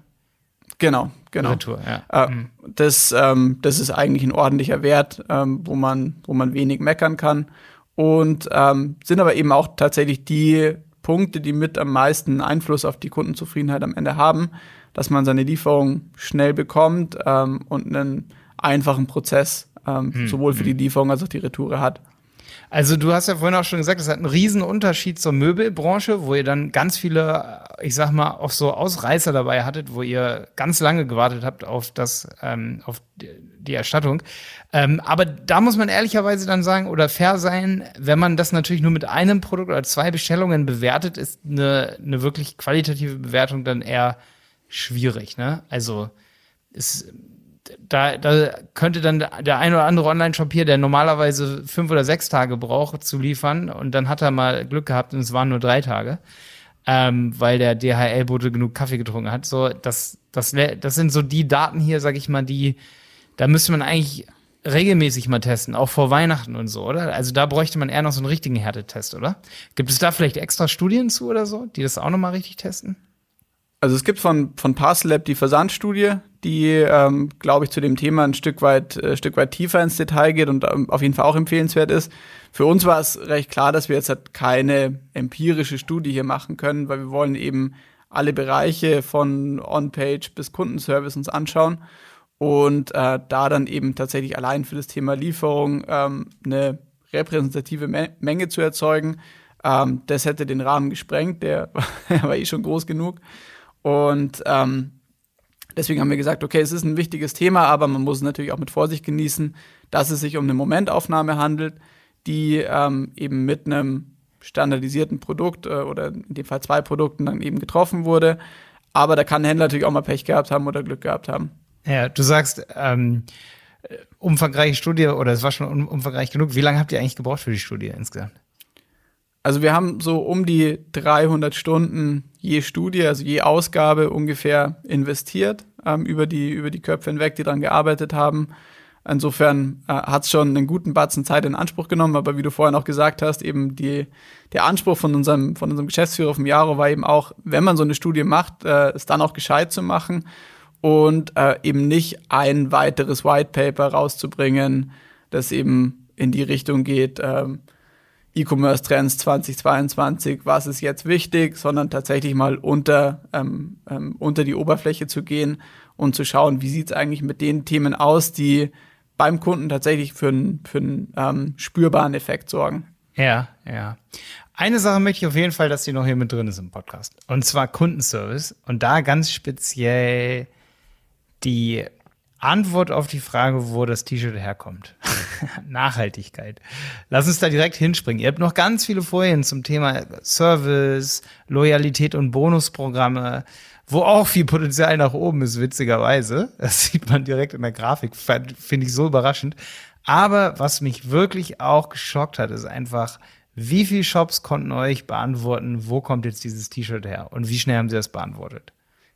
Genau, genau. Retour, ja. Äh, mhm. das, ähm, das ist eigentlich ein ordentlicher Wert, ähm, wo, man, wo man wenig meckern kann. Und ähm, sind aber eben auch tatsächlich die Punkte, die mit am meisten Einfluss auf die Kundenzufriedenheit am Ende haben, dass man seine Lieferung schnell bekommt ähm, und einen einfachen Prozess ähm, hm, sowohl für die hm. Lieferung als auch die Retoure hat. Also du hast ja vorhin auch schon gesagt, es hat einen riesen Unterschied zur Möbelbranche, wo ihr dann ganz viele, ich sag mal, auch so Ausreißer dabei hattet, wo ihr ganz lange gewartet habt auf das, ähm, auf die Erstattung. Ähm, aber da muss man ehrlicherweise dann sagen oder fair sein, wenn man das natürlich nur mit einem Produkt oder zwei Bestellungen bewertet, ist eine, eine wirklich qualitative Bewertung dann eher schwierig. Ne? Also ist da, da könnte dann der ein oder andere Online-Shop hier, der normalerweise fünf oder sechs Tage braucht, zu liefern und dann hat er mal Glück gehabt und es waren nur drei Tage, ähm, weil der DHL-Bote genug Kaffee getrunken hat. So, das, das, das sind so die Daten hier, sag ich mal, die, da müsste man eigentlich regelmäßig mal testen, auch vor Weihnachten und so, oder? Also da bräuchte man eher noch so einen richtigen Härtetest, oder? Gibt es da vielleicht extra Studien zu oder so, die das auch nochmal richtig testen? Also es gibt von, von Parcel Lab die Versandstudie, die, ähm, glaube ich, zu dem Thema ein Stück weit, äh, Stück weit tiefer ins Detail geht und ähm, auf jeden Fall auch empfehlenswert ist. Für uns war es recht klar, dass wir jetzt halt keine empirische Studie hier machen können, weil wir wollen eben alle Bereiche von On-Page bis Kundenservice uns anschauen und äh, da dann eben tatsächlich allein für das Thema Lieferung ähm, eine repräsentative Me Menge zu erzeugen. Ähm, das hätte den Rahmen gesprengt, der <laughs> war eh schon groß genug. Und ähm, deswegen haben wir gesagt, okay, es ist ein wichtiges Thema, aber man muss es natürlich auch mit Vorsicht genießen, dass es sich um eine Momentaufnahme handelt, die ähm, eben mit einem standardisierten Produkt äh, oder in dem Fall zwei Produkten dann eben getroffen wurde. Aber da kann ein Händler natürlich auch mal Pech gehabt haben oder Glück gehabt haben. Ja, du sagst, ähm, umfangreiche Studie oder es war schon um, umfangreich genug. Wie lange habt ihr eigentlich gebraucht für die Studie insgesamt? Also wir haben so um die 300 Stunden je Studie, also je Ausgabe ungefähr investiert ähm, über, die, über die Köpfe hinweg, die daran gearbeitet haben. Insofern äh, hat es schon einen guten Batzen Zeit in Anspruch genommen, aber wie du vorhin auch gesagt hast, eben die, der Anspruch von unserem, von unserem Geschäftsführer vom Jaro war eben auch, wenn man so eine Studie macht, äh, es dann auch gescheit zu machen und äh, eben nicht ein weiteres White Paper rauszubringen, das eben in die Richtung geht, ähm, E-Commerce-Trends 2022, was ist jetzt wichtig, sondern tatsächlich mal unter, ähm, ähm, unter die Oberfläche zu gehen und zu schauen, wie sieht es eigentlich mit den Themen aus, die beim Kunden tatsächlich für einen für einen, ähm, spürbaren Effekt sorgen. Ja, ja. Eine Sache möchte ich auf jeden Fall, dass die noch hier mit drin ist im Podcast. Und zwar Kundenservice. Und da ganz speziell die Antwort auf die Frage, wo das T-Shirt herkommt. <laughs> Nachhaltigkeit. Lass uns da direkt hinspringen. Ihr habt noch ganz viele Folien zum Thema Service, Loyalität und Bonusprogramme, wo auch viel Potenzial nach oben ist, witzigerweise. Das sieht man direkt in der Grafik. Finde ich so überraschend. Aber was mich wirklich auch geschockt hat, ist einfach, wie viele Shops konnten euch beantworten, wo kommt jetzt dieses T-Shirt her und wie schnell haben sie das beantwortet?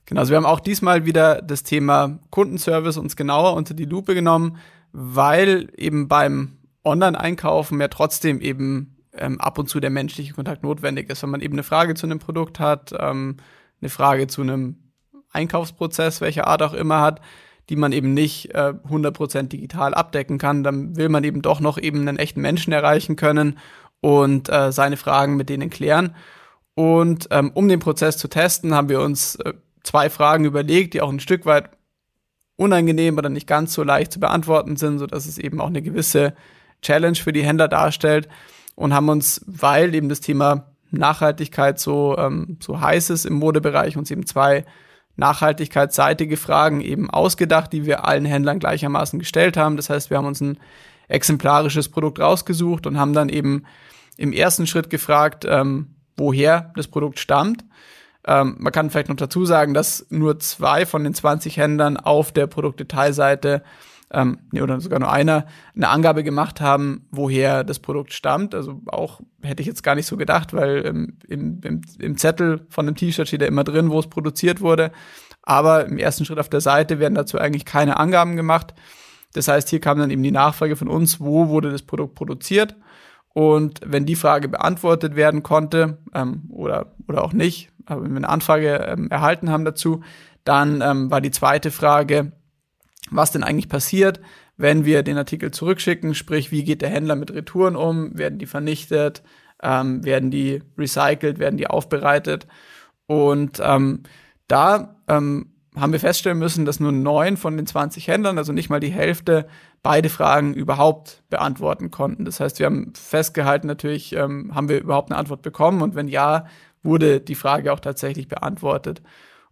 Genau, also wir haben auch diesmal wieder das Thema Kundenservice uns genauer unter die Lupe genommen, weil eben beim Online-Einkaufen ja trotzdem eben ähm, ab und zu der menschliche Kontakt notwendig ist. Wenn man eben eine Frage zu einem Produkt hat, ähm, eine Frage zu einem Einkaufsprozess, welcher Art auch immer hat, die man eben nicht äh, 100% digital abdecken kann. Dann will man eben doch noch eben einen echten Menschen erreichen können und äh, seine Fragen mit denen klären. Und ähm, um den Prozess zu testen, haben wir uns äh, zwei Fragen überlegt, die auch ein Stück weit unangenehm oder nicht ganz so leicht zu beantworten sind, so dass es eben auch eine gewisse Challenge für die Händler darstellt und haben uns, weil eben das Thema Nachhaltigkeit so, ähm, so heiß ist im Modebereich, uns eben zwei nachhaltigkeitsseitige Fragen eben ausgedacht, die wir allen Händlern gleichermaßen gestellt haben. Das heißt, wir haben uns ein exemplarisches Produkt rausgesucht und haben dann eben im ersten Schritt gefragt, ähm, woher das Produkt stammt. Ähm, man kann vielleicht noch dazu sagen, dass nur zwei von den 20 Händlern auf der Produktdetailseite ähm, oder sogar nur einer, eine Angabe gemacht haben, woher das Produkt stammt. Also auch hätte ich jetzt gar nicht so gedacht, weil ähm, im, im, im Zettel von dem T-Shirt steht ja immer drin, wo es produziert wurde. Aber im ersten Schritt auf der Seite werden dazu eigentlich keine Angaben gemacht. Das heißt, hier kam dann eben die Nachfrage von uns, wo wurde das Produkt produziert? Und wenn die Frage beantwortet werden konnte ähm, oder, oder auch nicht, aber wenn wir eine Anfrage ähm, erhalten haben dazu, dann ähm, war die zweite Frage, was denn eigentlich passiert, wenn wir den Artikel zurückschicken, sprich, wie geht der Händler mit Retouren um, werden die vernichtet, ähm, werden die recycelt, werden die aufbereitet. Und ähm, da ähm, haben wir feststellen müssen, dass nur neun von den 20 Händlern, also nicht mal die Hälfte, beide Fragen überhaupt beantworten konnten. Das heißt, wir haben festgehalten, natürlich ähm, haben wir überhaupt eine Antwort bekommen und wenn ja, wurde die Frage auch tatsächlich beantwortet.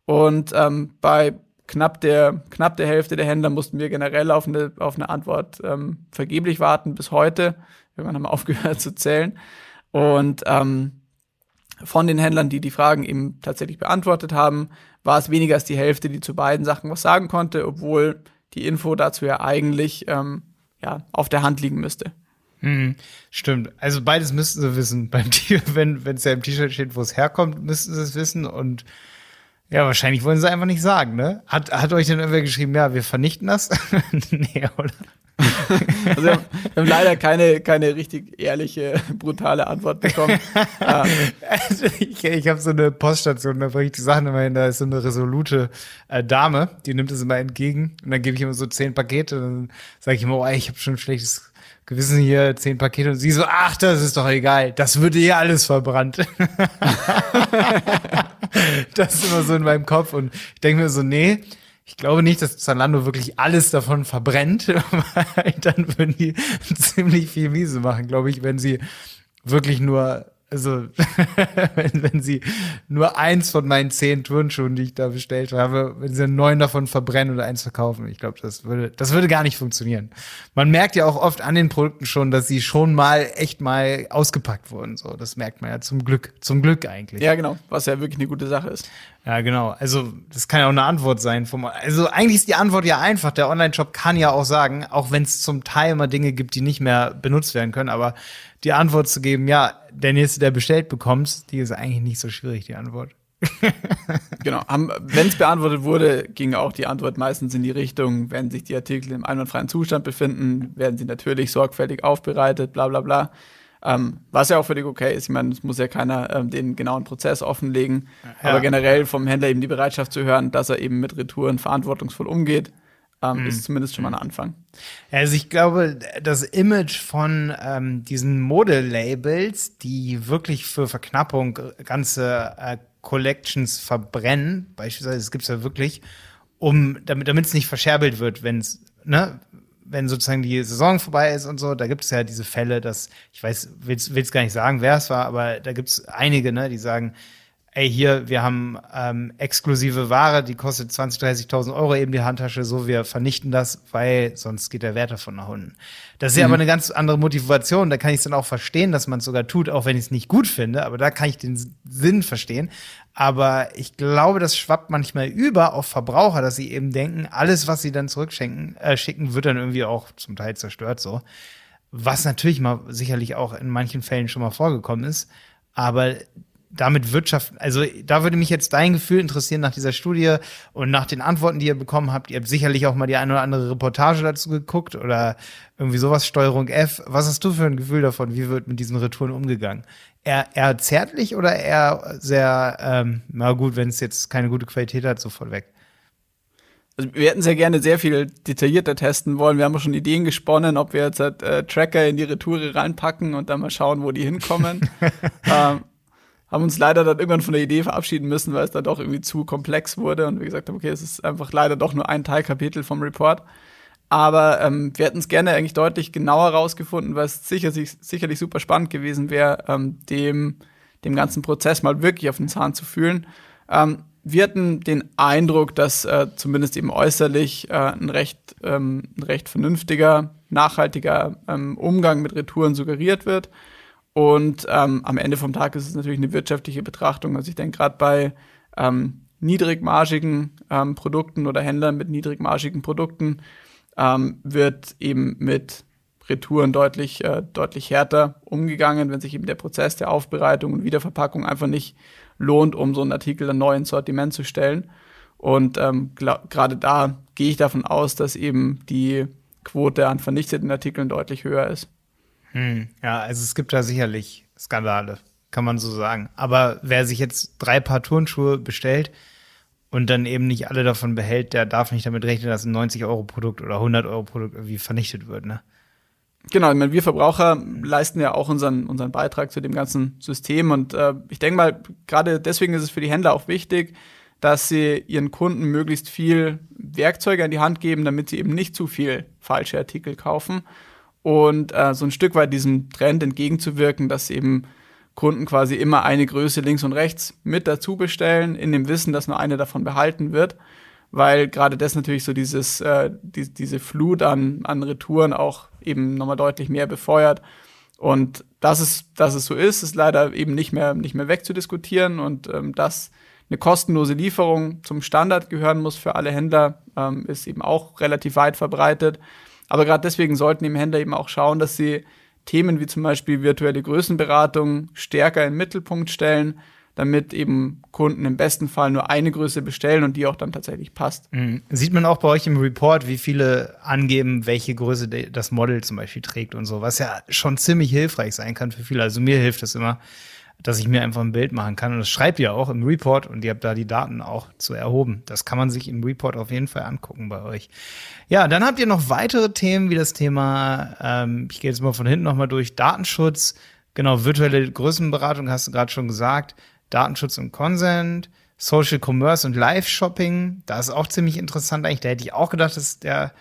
Und ähm, bei knapp der, knapp der Hälfte der Händler mussten wir generell auf eine, auf eine Antwort ähm, vergeblich warten bis heute. Irgendwann haben wir <laughs> aufgehört zu zählen. Und ähm, von den Händlern, die die Fragen eben tatsächlich beantwortet haben, war es weniger als die Hälfte, die zu beiden Sachen was sagen konnte, obwohl die Info dazu ja eigentlich ähm, ja, auf der Hand liegen müsste. Hm, stimmt. Also beides müssten sie wissen. <laughs> Beim T wenn es ja im T-Shirt steht, wo es herkommt, müssten sie es wissen. Und ja, wahrscheinlich wollen sie einfach nicht sagen, ne? Hat, hat euch denn irgendwer geschrieben, ja, wir vernichten das? <laughs> nee, oder? <laughs> Also wir, haben, wir haben leider keine, keine richtig ehrliche, brutale Antwort bekommen. <laughs> Ah. also ich ich habe so eine Poststation, da bringe ich die Sachen immer hin, da ist so eine resolute äh, Dame, die nimmt es immer entgegen und dann gebe ich immer so zehn Pakete und dann sage ich immer, oh, ey, ich habe schon ein schlechtes Gewissen hier, zehn Pakete und sie so, ach, das ist doch egal, das würde ja alles verbrannt. <laughs> das ist immer so in meinem Kopf und ich denke mir so, nee, ich glaube nicht, dass Zalando wirklich alles davon verbrennt, <laughs> weil dann würden die <laughs> ziemlich viel Miese machen, glaube ich, wenn sie wirklich nur also, <laughs> wenn, wenn sie nur eins von meinen zehn Turnschuhen, die ich da bestellt habe, wenn sie neun davon verbrennen oder eins verkaufen, ich glaube, das würde, das würde gar nicht funktionieren. Man merkt ja auch oft an den Produkten schon, dass sie schon mal echt mal ausgepackt wurden. So, das merkt man ja zum Glück, zum Glück eigentlich. Ja, genau, was ja wirklich eine gute Sache ist. Ja, genau. Also, das kann ja auch eine Antwort sein. Vom, also, eigentlich ist die Antwort ja einfach. Der Online-Shop kann ja auch sagen, auch wenn es zum Teil immer Dinge gibt, die nicht mehr benutzt werden können, aber die Antwort zu geben, ja, der nächste, der bestellt bekommt, die ist eigentlich nicht so schwierig, die Antwort. <laughs> genau. Wenn es beantwortet wurde, ging auch die Antwort meistens in die Richtung, wenn sich die Artikel im einwandfreien Zustand befinden, werden sie natürlich sorgfältig aufbereitet, bla bla bla. Ähm, was ja auch völlig okay ist. Ich meine, es muss ja keiner ähm, den genauen Prozess offenlegen. Ja. Aber generell vom Händler eben die Bereitschaft zu hören, dass er eben mit Retouren verantwortungsvoll umgeht, ähm, mhm. ist zumindest schon mal ein Anfang. Also ich glaube, das Image von ähm, diesen Modelabels, die wirklich für Verknappung ganze äh, Collections verbrennen, beispielsweise, es gibt es ja wirklich, um damit damit es nicht verscherbelt wird, wenn es ne, wenn sozusagen die Saison vorbei ist und so, da gibt es ja diese Fälle, dass, ich weiß, will es gar nicht sagen, wer es war, aber da gibt es einige, ne, die sagen, ey, hier, wir haben ähm, exklusive Ware, die kostet 20.000, 30.000 Euro eben die Handtasche, so, wir vernichten das, weil sonst geht der Wert davon nach unten. Das ist ja mhm. aber eine ganz andere Motivation, da kann ich es dann auch verstehen, dass man es sogar tut, auch wenn ich es nicht gut finde, aber da kann ich den Sinn verstehen. Aber ich glaube, das schwappt manchmal über auf Verbraucher, dass sie eben denken, alles, was sie dann zurückschenken, äh, schicken, wird dann irgendwie auch zum Teil zerstört, so. Was natürlich mal sicherlich auch in manchen Fällen schon mal vorgekommen ist. Aber damit wirtschaften, also da würde mich jetzt dein Gefühl interessieren nach dieser Studie und nach den Antworten, die ihr bekommen habt. Ihr habt sicherlich auch mal die eine oder andere Reportage dazu geguckt oder irgendwie sowas, Steuerung F. Was hast du für ein Gefühl davon? Wie wird mit diesen Retouren umgegangen? Eher, eher zärtlich oder eher sehr, ähm, na gut, wenn es jetzt keine gute Qualität hat, sofort weg? Also wir hätten sehr gerne sehr viel detaillierter testen wollen. Wir haben schon Ideen gesponnen, ob wir jetzt halt, äh, Tracker in die Retoure reinpacken und dann mal schauen, wo die hinkommen. <laughs> ähm, haben uns leider dann irgendwann von der Idee verabschieden müssen, weil es dann doch irgendwie zu komplex wurde und wir gesagt haben, okay, es ist einfach leider doch nur ein Teilkapitel vom Report. Aber ähm, wir hätten es gerne eigentlich deutlich genauer rausgefunden, weil es sicher, sicherlich super spannend gewesen wäre, ähm, dem, dem ganzen Prozess mal wirklich auf den Zahn zu fühlen. Ähm, wir hatten den Eindruck, dass äh, zumindest eben äußerlich äh, ein, recht, ähm, ein recht vernünftiger, nachhaltiger ähm, Umgang mit Retouren suggeriert wird. Und ähm, am Ende vom Tag ist es natürlich eine wirtschaftliche Betrachtung. Also ich denke gerade bei ähm, niedrigmargigen ähm, Produkten oder Händlern mit niedrigmargigen Produkten ähm, wird eben mit Retouren deutlich, äh, deutlich härter umgegangen, wenn sich eben der Prozess der Aufbereitung und Wiederverpackung einfach nicht lohnt, um so einen Artikel dann neu ins Sortiment zu stellen. Und ähm, gerade da gehe ich davon aus, dass eben die Quote an vernichteten Artikeln deutlich höher ist. Hm, ja, also es gibt da sicherlich Skandale, kann man so sagen. Aber wer sich jetzt drei Paar Turnschuhe bestellt und dann eben nicht alle davon behält, der darf nicht damit rechnen, dass ein 90-Euro-Produkt oder 100-Euro-Produkt irgendwie vernichtet wird, ne? Genau, ich meine, wir Verbraucher leisten ja auch unseren, unseren Beitrag zu dem ganzen System. Und äh, ich denke mal, gerade deswegen ist es für die Händler auch wichtig, dass sie ihren Kunden möglichst viel Werkzeuge an die Hand geben, damit sie eben nicht zu viel falsche Artikel kaufen und äh, so ein Stück weit diesem Trend entgegenzuwirken, dass eben Kunden quasi immer eine Größe links und rechts mit dazu bestellen, in dem Wissen, dass nur eine davon behalten wird, weil gerade das natürlich so dieses, äh, die, diese Flut an, an Retouren auch eben nochmal deutlich mehr befeuert. Und dass es, dass es so ist, ist leider eben nicht mehr, nicht mehr wegzudiskutieren und ähm, dass eine kostenlose Lieferung zum Standard gehören muss für alle Händler, ähm, ist eben auch relativ weit verbreitet. Aber gerade deswegen sollten eben Händler eben auch schauen, dass sie Themen wie zum Beispiel virtuelle Größenberatung stärker in den Mittelpunkt stellen, damit eben Kunden im besten Fall nur eine Größe bestellen und die auch dann tatsächlich passt. Mhm. Sieht man auch bei euch im Report, wie viele angeben, welche Größe das Model zum Beispiel trägt und so, was ja schon ziemlich hilfreich sein kann für viele. Also mir hilft das immer, dass ich mir einfach ein Bild machen kann. Und das schreibt ihr auch im Report und ihr habt da die Daten auch zu erhoben. Das kann man sich im Report auf jeden Fall angucken bei euch. Ja, dann habt ihr noch weitere Themen wie das Thema, ähm, ich gehe jetzt mal von hinten nochmal durch, Datenschutz, genau, virtuelle Größenberatung hast du gerade schon gesagt, Datenschutz und Consent, Social Commerce und Live-Shopping. Da ist auch ziemlich interessant eigentlich. Da hätte ich auch gedacht, dass der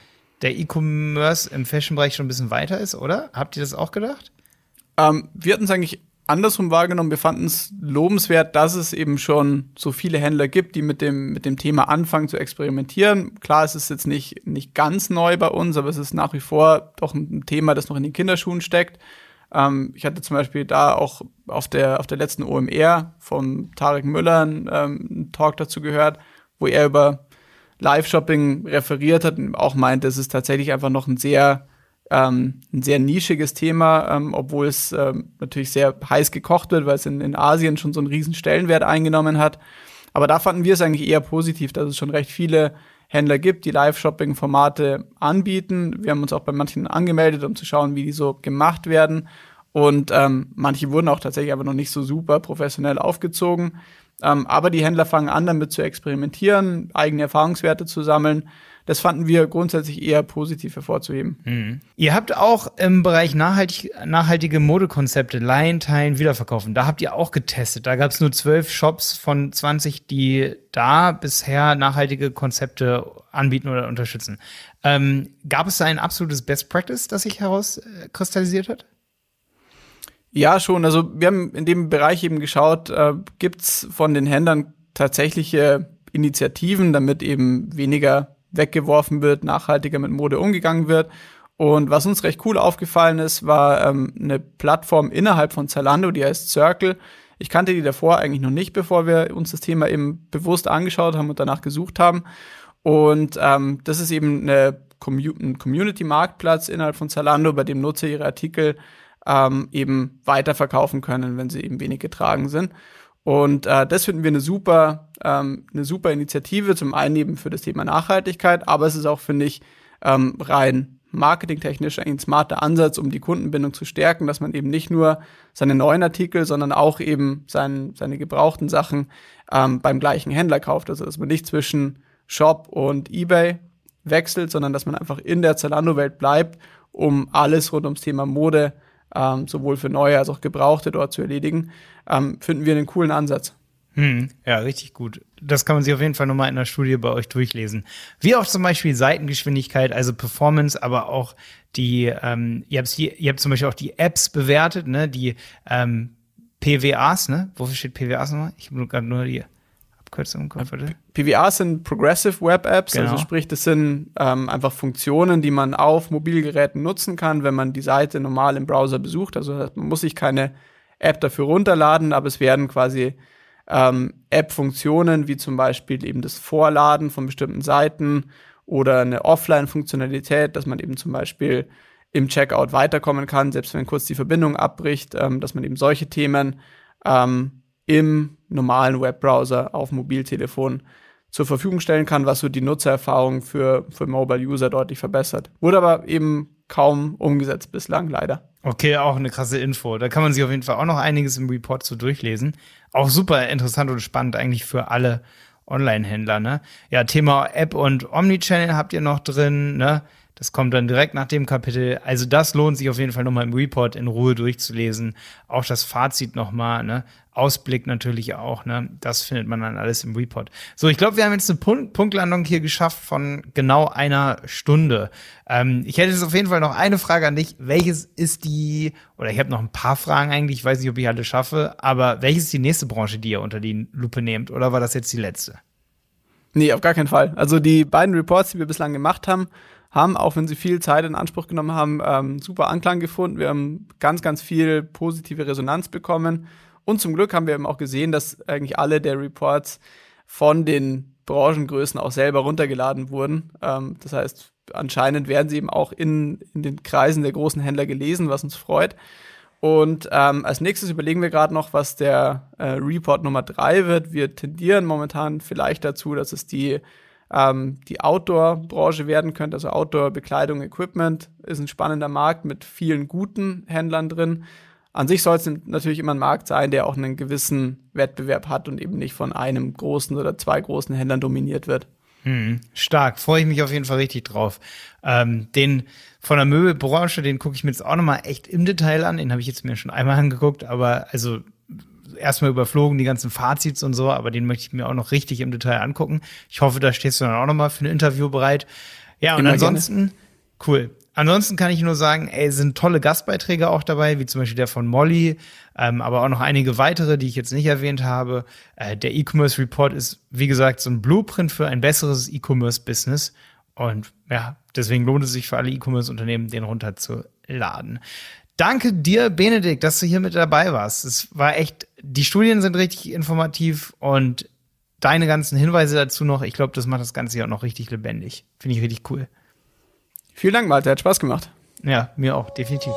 der E-Commerce im Fashion-Bereich schon ein bisschen weiter ist, oder? Habt ihr das auch gedacht? Ähm, wir hatten es eigentlich andersrum wahrgenommen. Wir fanden es lobenswert, dass es eben schon so viele Händler gibt, die mit dem, mit dem Thema anfangen zu experimentieren. Klar, es ist jetzt nicht, nicht ganz neu bei uns, aber es ist nach wie vor doch ein Thema, das noch in den Kinderschuhen steckt. Ähm, ich hatte zum Beispiel da auch auf der, auf der letzten OMR von Tarek Müller ähm, einen Talk dazu gehört, wo er über Live-Shopping referiert hat und auch meinte, es ist tatsächlich einfach noch ein sehr ähm, ein sehr nischiges Thema, ähm, obwohl es ähm, natürlich sehr heiß gekocht wird, weil es in, in Asien schon so einen riesen Stellenwert eingenommen hat. Aber da fanden wir es eigentlich eher positiv, dass es schon recht viele Händler gibt, die Live-Shopping-Formate anbieten. Wir haben uns auch bei manchen angemeldet, um zu schauen, wie die so gemacht werden. Und ähm, manche wurden auch tatsächlich aber noch nicht so super professionell aufgezogen. Ähm, aber die Händler fangen an, damit zu experimentieren, eigene Erfahrungswerte zu sammeln das fanden wir grundsätzlich eher positiv hervorzuheben. Mhm. Ihr habt auch im Bereich nachhaltig, nachhaltige Modekonzepte, Leihen, Teilen, Wiederverkaufen, da habt ihr auch getestet. Da gab es nur zwölf Shops von 20, die da bisher nachhaltige Konzepte anbieten oder unterstützen. Ähm, gab es da ein absolutes Best Practice, das sich herauskristallisiert hat? Ja, schon. Also wir haben in dem Bereich eben geschaut, äh, gibt es von den Händlern tatsächliche Initiativen, damit eben weniger weggeworfen wird, nachhaltiger mit Mode umgegangen wird. Und was uns recht cool aufgefallen ist, war ähm, eine Plattform innerhalb von Zalando, die heißt Circle. Ich kannte die davor eigentlich noch nicht, bevor wir uns das Thema eben bewusst angeschaut haben und danach gesucht haben. Und ähm, das ist eben eine Commu ein Community-Marktplatz innerhalb von Zalando, bei dem Nutzer ihre Artikel ähm, eben weiterverkaufen können, wenn sie eben wenig getragen sind. Und äh, das finden wir eine super, ähm, eine super Initiative, zum einen eben für das Thema Nachhaltigkeit, aber es ist auch, finde ich, ähm, rein marketingtechnisch ein smarter Ansatz, um die Kundenbindung zu stärken, dass man eben nicht nur seine neuen Artikel, sondern auch eben sein, seine gebrauchten Sachen ähm, beim gleichen Händler kauft. Also dass man nicht zwischen Shop und eBay wechselt, sondern dass man einfach in der Zalando-Welt bleibt, um alles rund ums Thema Mode, ähm, sowohl für neue als auch gebrauchte dort zu erledigen, ähm, finden wir einen coolen Ansatz. Hm, ja, richtig gut. Das kann man sich auf jeden Fall nochmal in der Studie bei euch durchlesen. Wie auch zum Beispiel Seitengeschwindigkeit, also Performance, aber auch die, ähm, ihr, habt ihr habt zum Beispiel auch die Apps bewertet, ne, die ähm, PWAs, ne? Wofür steht PWAs nochmal? Ich habe gerade nur die Abkürzung im Kopf, oder? PWAs sind Progressive Web Apps, also Genau. also sprich, das sind ähm, einfach Funktionen, die man auf Mobilgeräten nutzen kann, wenn man die Seite normal im Browser besucht. Also man muss sich keine App dafür runterladen, aber es werden quasi ähm, App-Funktionen, wie zum Beispiel eben das Vorladen von bestimmten Seiten oder eine Offline-Funktionalität, dass man eben zum Beispiel im Checkout weiterkommen kann, selbst wenn kurz die Verbindung abbricht, ähm, dass man eben solche Themen ähm, im normalen Webbrowser auf Mobiltelefon zur Verfügung stellen kann, was so die Nutzererfahrung für, für Mobile User deutlich verbessert. Wurde aber eben kaum umgesetzt bislang, leider. Okay, auch eine krasse Info. Da kann man sich auf jeden Fall auch noch einiges im Report zu durchlesen. Auch super interessant und spannend eigentlich für alle Online-Händler, ne? Ja, Thema App und Omnichannel habt ihr noch drin, ne? Das kommt dann direkt nach dem Kapitel. Also das lohnt sich auf jeden Fall nochmal im Report in Ruhe durchzulesen. Auch das Fazit nochmal, ne? Ausblick natürlich auch, ne? Das findet man dann alles im Report. So, ich glaube, wir haben jetzt eine Punkt Punktlandung hier geschafft von genau einer Stunde. Ähm, ich hätte jetzt auf jeden Fall noch eine Frage an dich. Welches ist die, oder ich habe noch ein paar Fragen eigentlich, ich weiß nicht, ob ich alle schaffe, aber welches ist die nächste Branche, die ihr unter die Lupe nehmt? Oder war das jetzt die letzte? Nee, auf gar keinen Fall. Also die beiden Reports, die wir bislang gemacht haben, haben, auch wenn sie viel Zeit in Anspruch genommen haben, ähm, super Anklang gefunden. Wir haben ganz, ganz viel positive Resonanz bekommen. Und zum Glück haben wir eben auch gesehen, dass eigentlich alle der Reports von den Branchengrößen auch selber runtergeladen wurden. Ähm, das heißt, anscheinend werden sie eben auch in, in den Kreisen der großen Händler gelesen, was uns freut. Und ähm, als nächstes überlegen wir gerade noch, was der äh, Report Nummer drei wird. Wir tendieren momentan vielleicht dazu, dass es die, ähm, die Outdoor-Branche werden könnte. Also Outdoor-Bekleidung, Equipment ist ein spannender Markt mit vielen guten Händlern drin. An sich soll es natürlich immer ein Markt sein, der auch einen gewissen Wettbewerb hat und eben nicht von einem großen oder zwei großen Händlern dominiert wird. Hm, stark, freue ich mich auf jeden Fall richtig drauf. Ähm, den von der Möbelbranche, den gucke ich mir jetzt auch nochmal echt im Detail an. Den habe ich jetzt mir schon einmal angeguckt, aber also erstmal überflogen die ganzen Fazits und so, aber den möchte ich mir auch noch richtig im Detail angucken. Ich hoffe, da stehst du dann auch nochmal für ein Interview bereit. Ja, und Immer ansonsten, cool. Ansonsten kann ich nur sagen, ey, sind tolle Gastbeiträge auch dabei, wie zum Beispiel der von Molly, ähm, aber auch noch einige weitere, die ich jetzt nicht erwähnt habe. Äh, der E-Commerce Report ist, wie gesagt, so ein Blueprint für ein besseres E-Commerce-Business. Und ja, deswegen lohnt es sich für alle E-Commerce-Unternehmen, den runterzuladen. Danke dir, Benedikt, dass du hier mit dabei warst. Es war echt, die Studien sind richtig informativ und deine ganzen Hinweise dazu noch, ich glaube, das macht das Ganze ja auch noch richtig lebendig. Finde ich richtig cool. Vielen Dank, Malte, hat Spaß gemacht. Ja, mir auch, definitiv.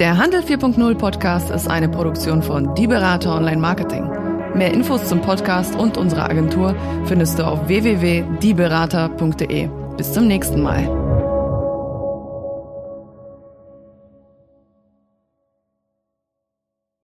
Der Handel 4.0 Podcast ist eine Produktion von Die Berater Online Marketing. Mehr Infos zum Podcast und unserer Agentur findest du auf www.dieberater.de. Bis zum nächsten Mal.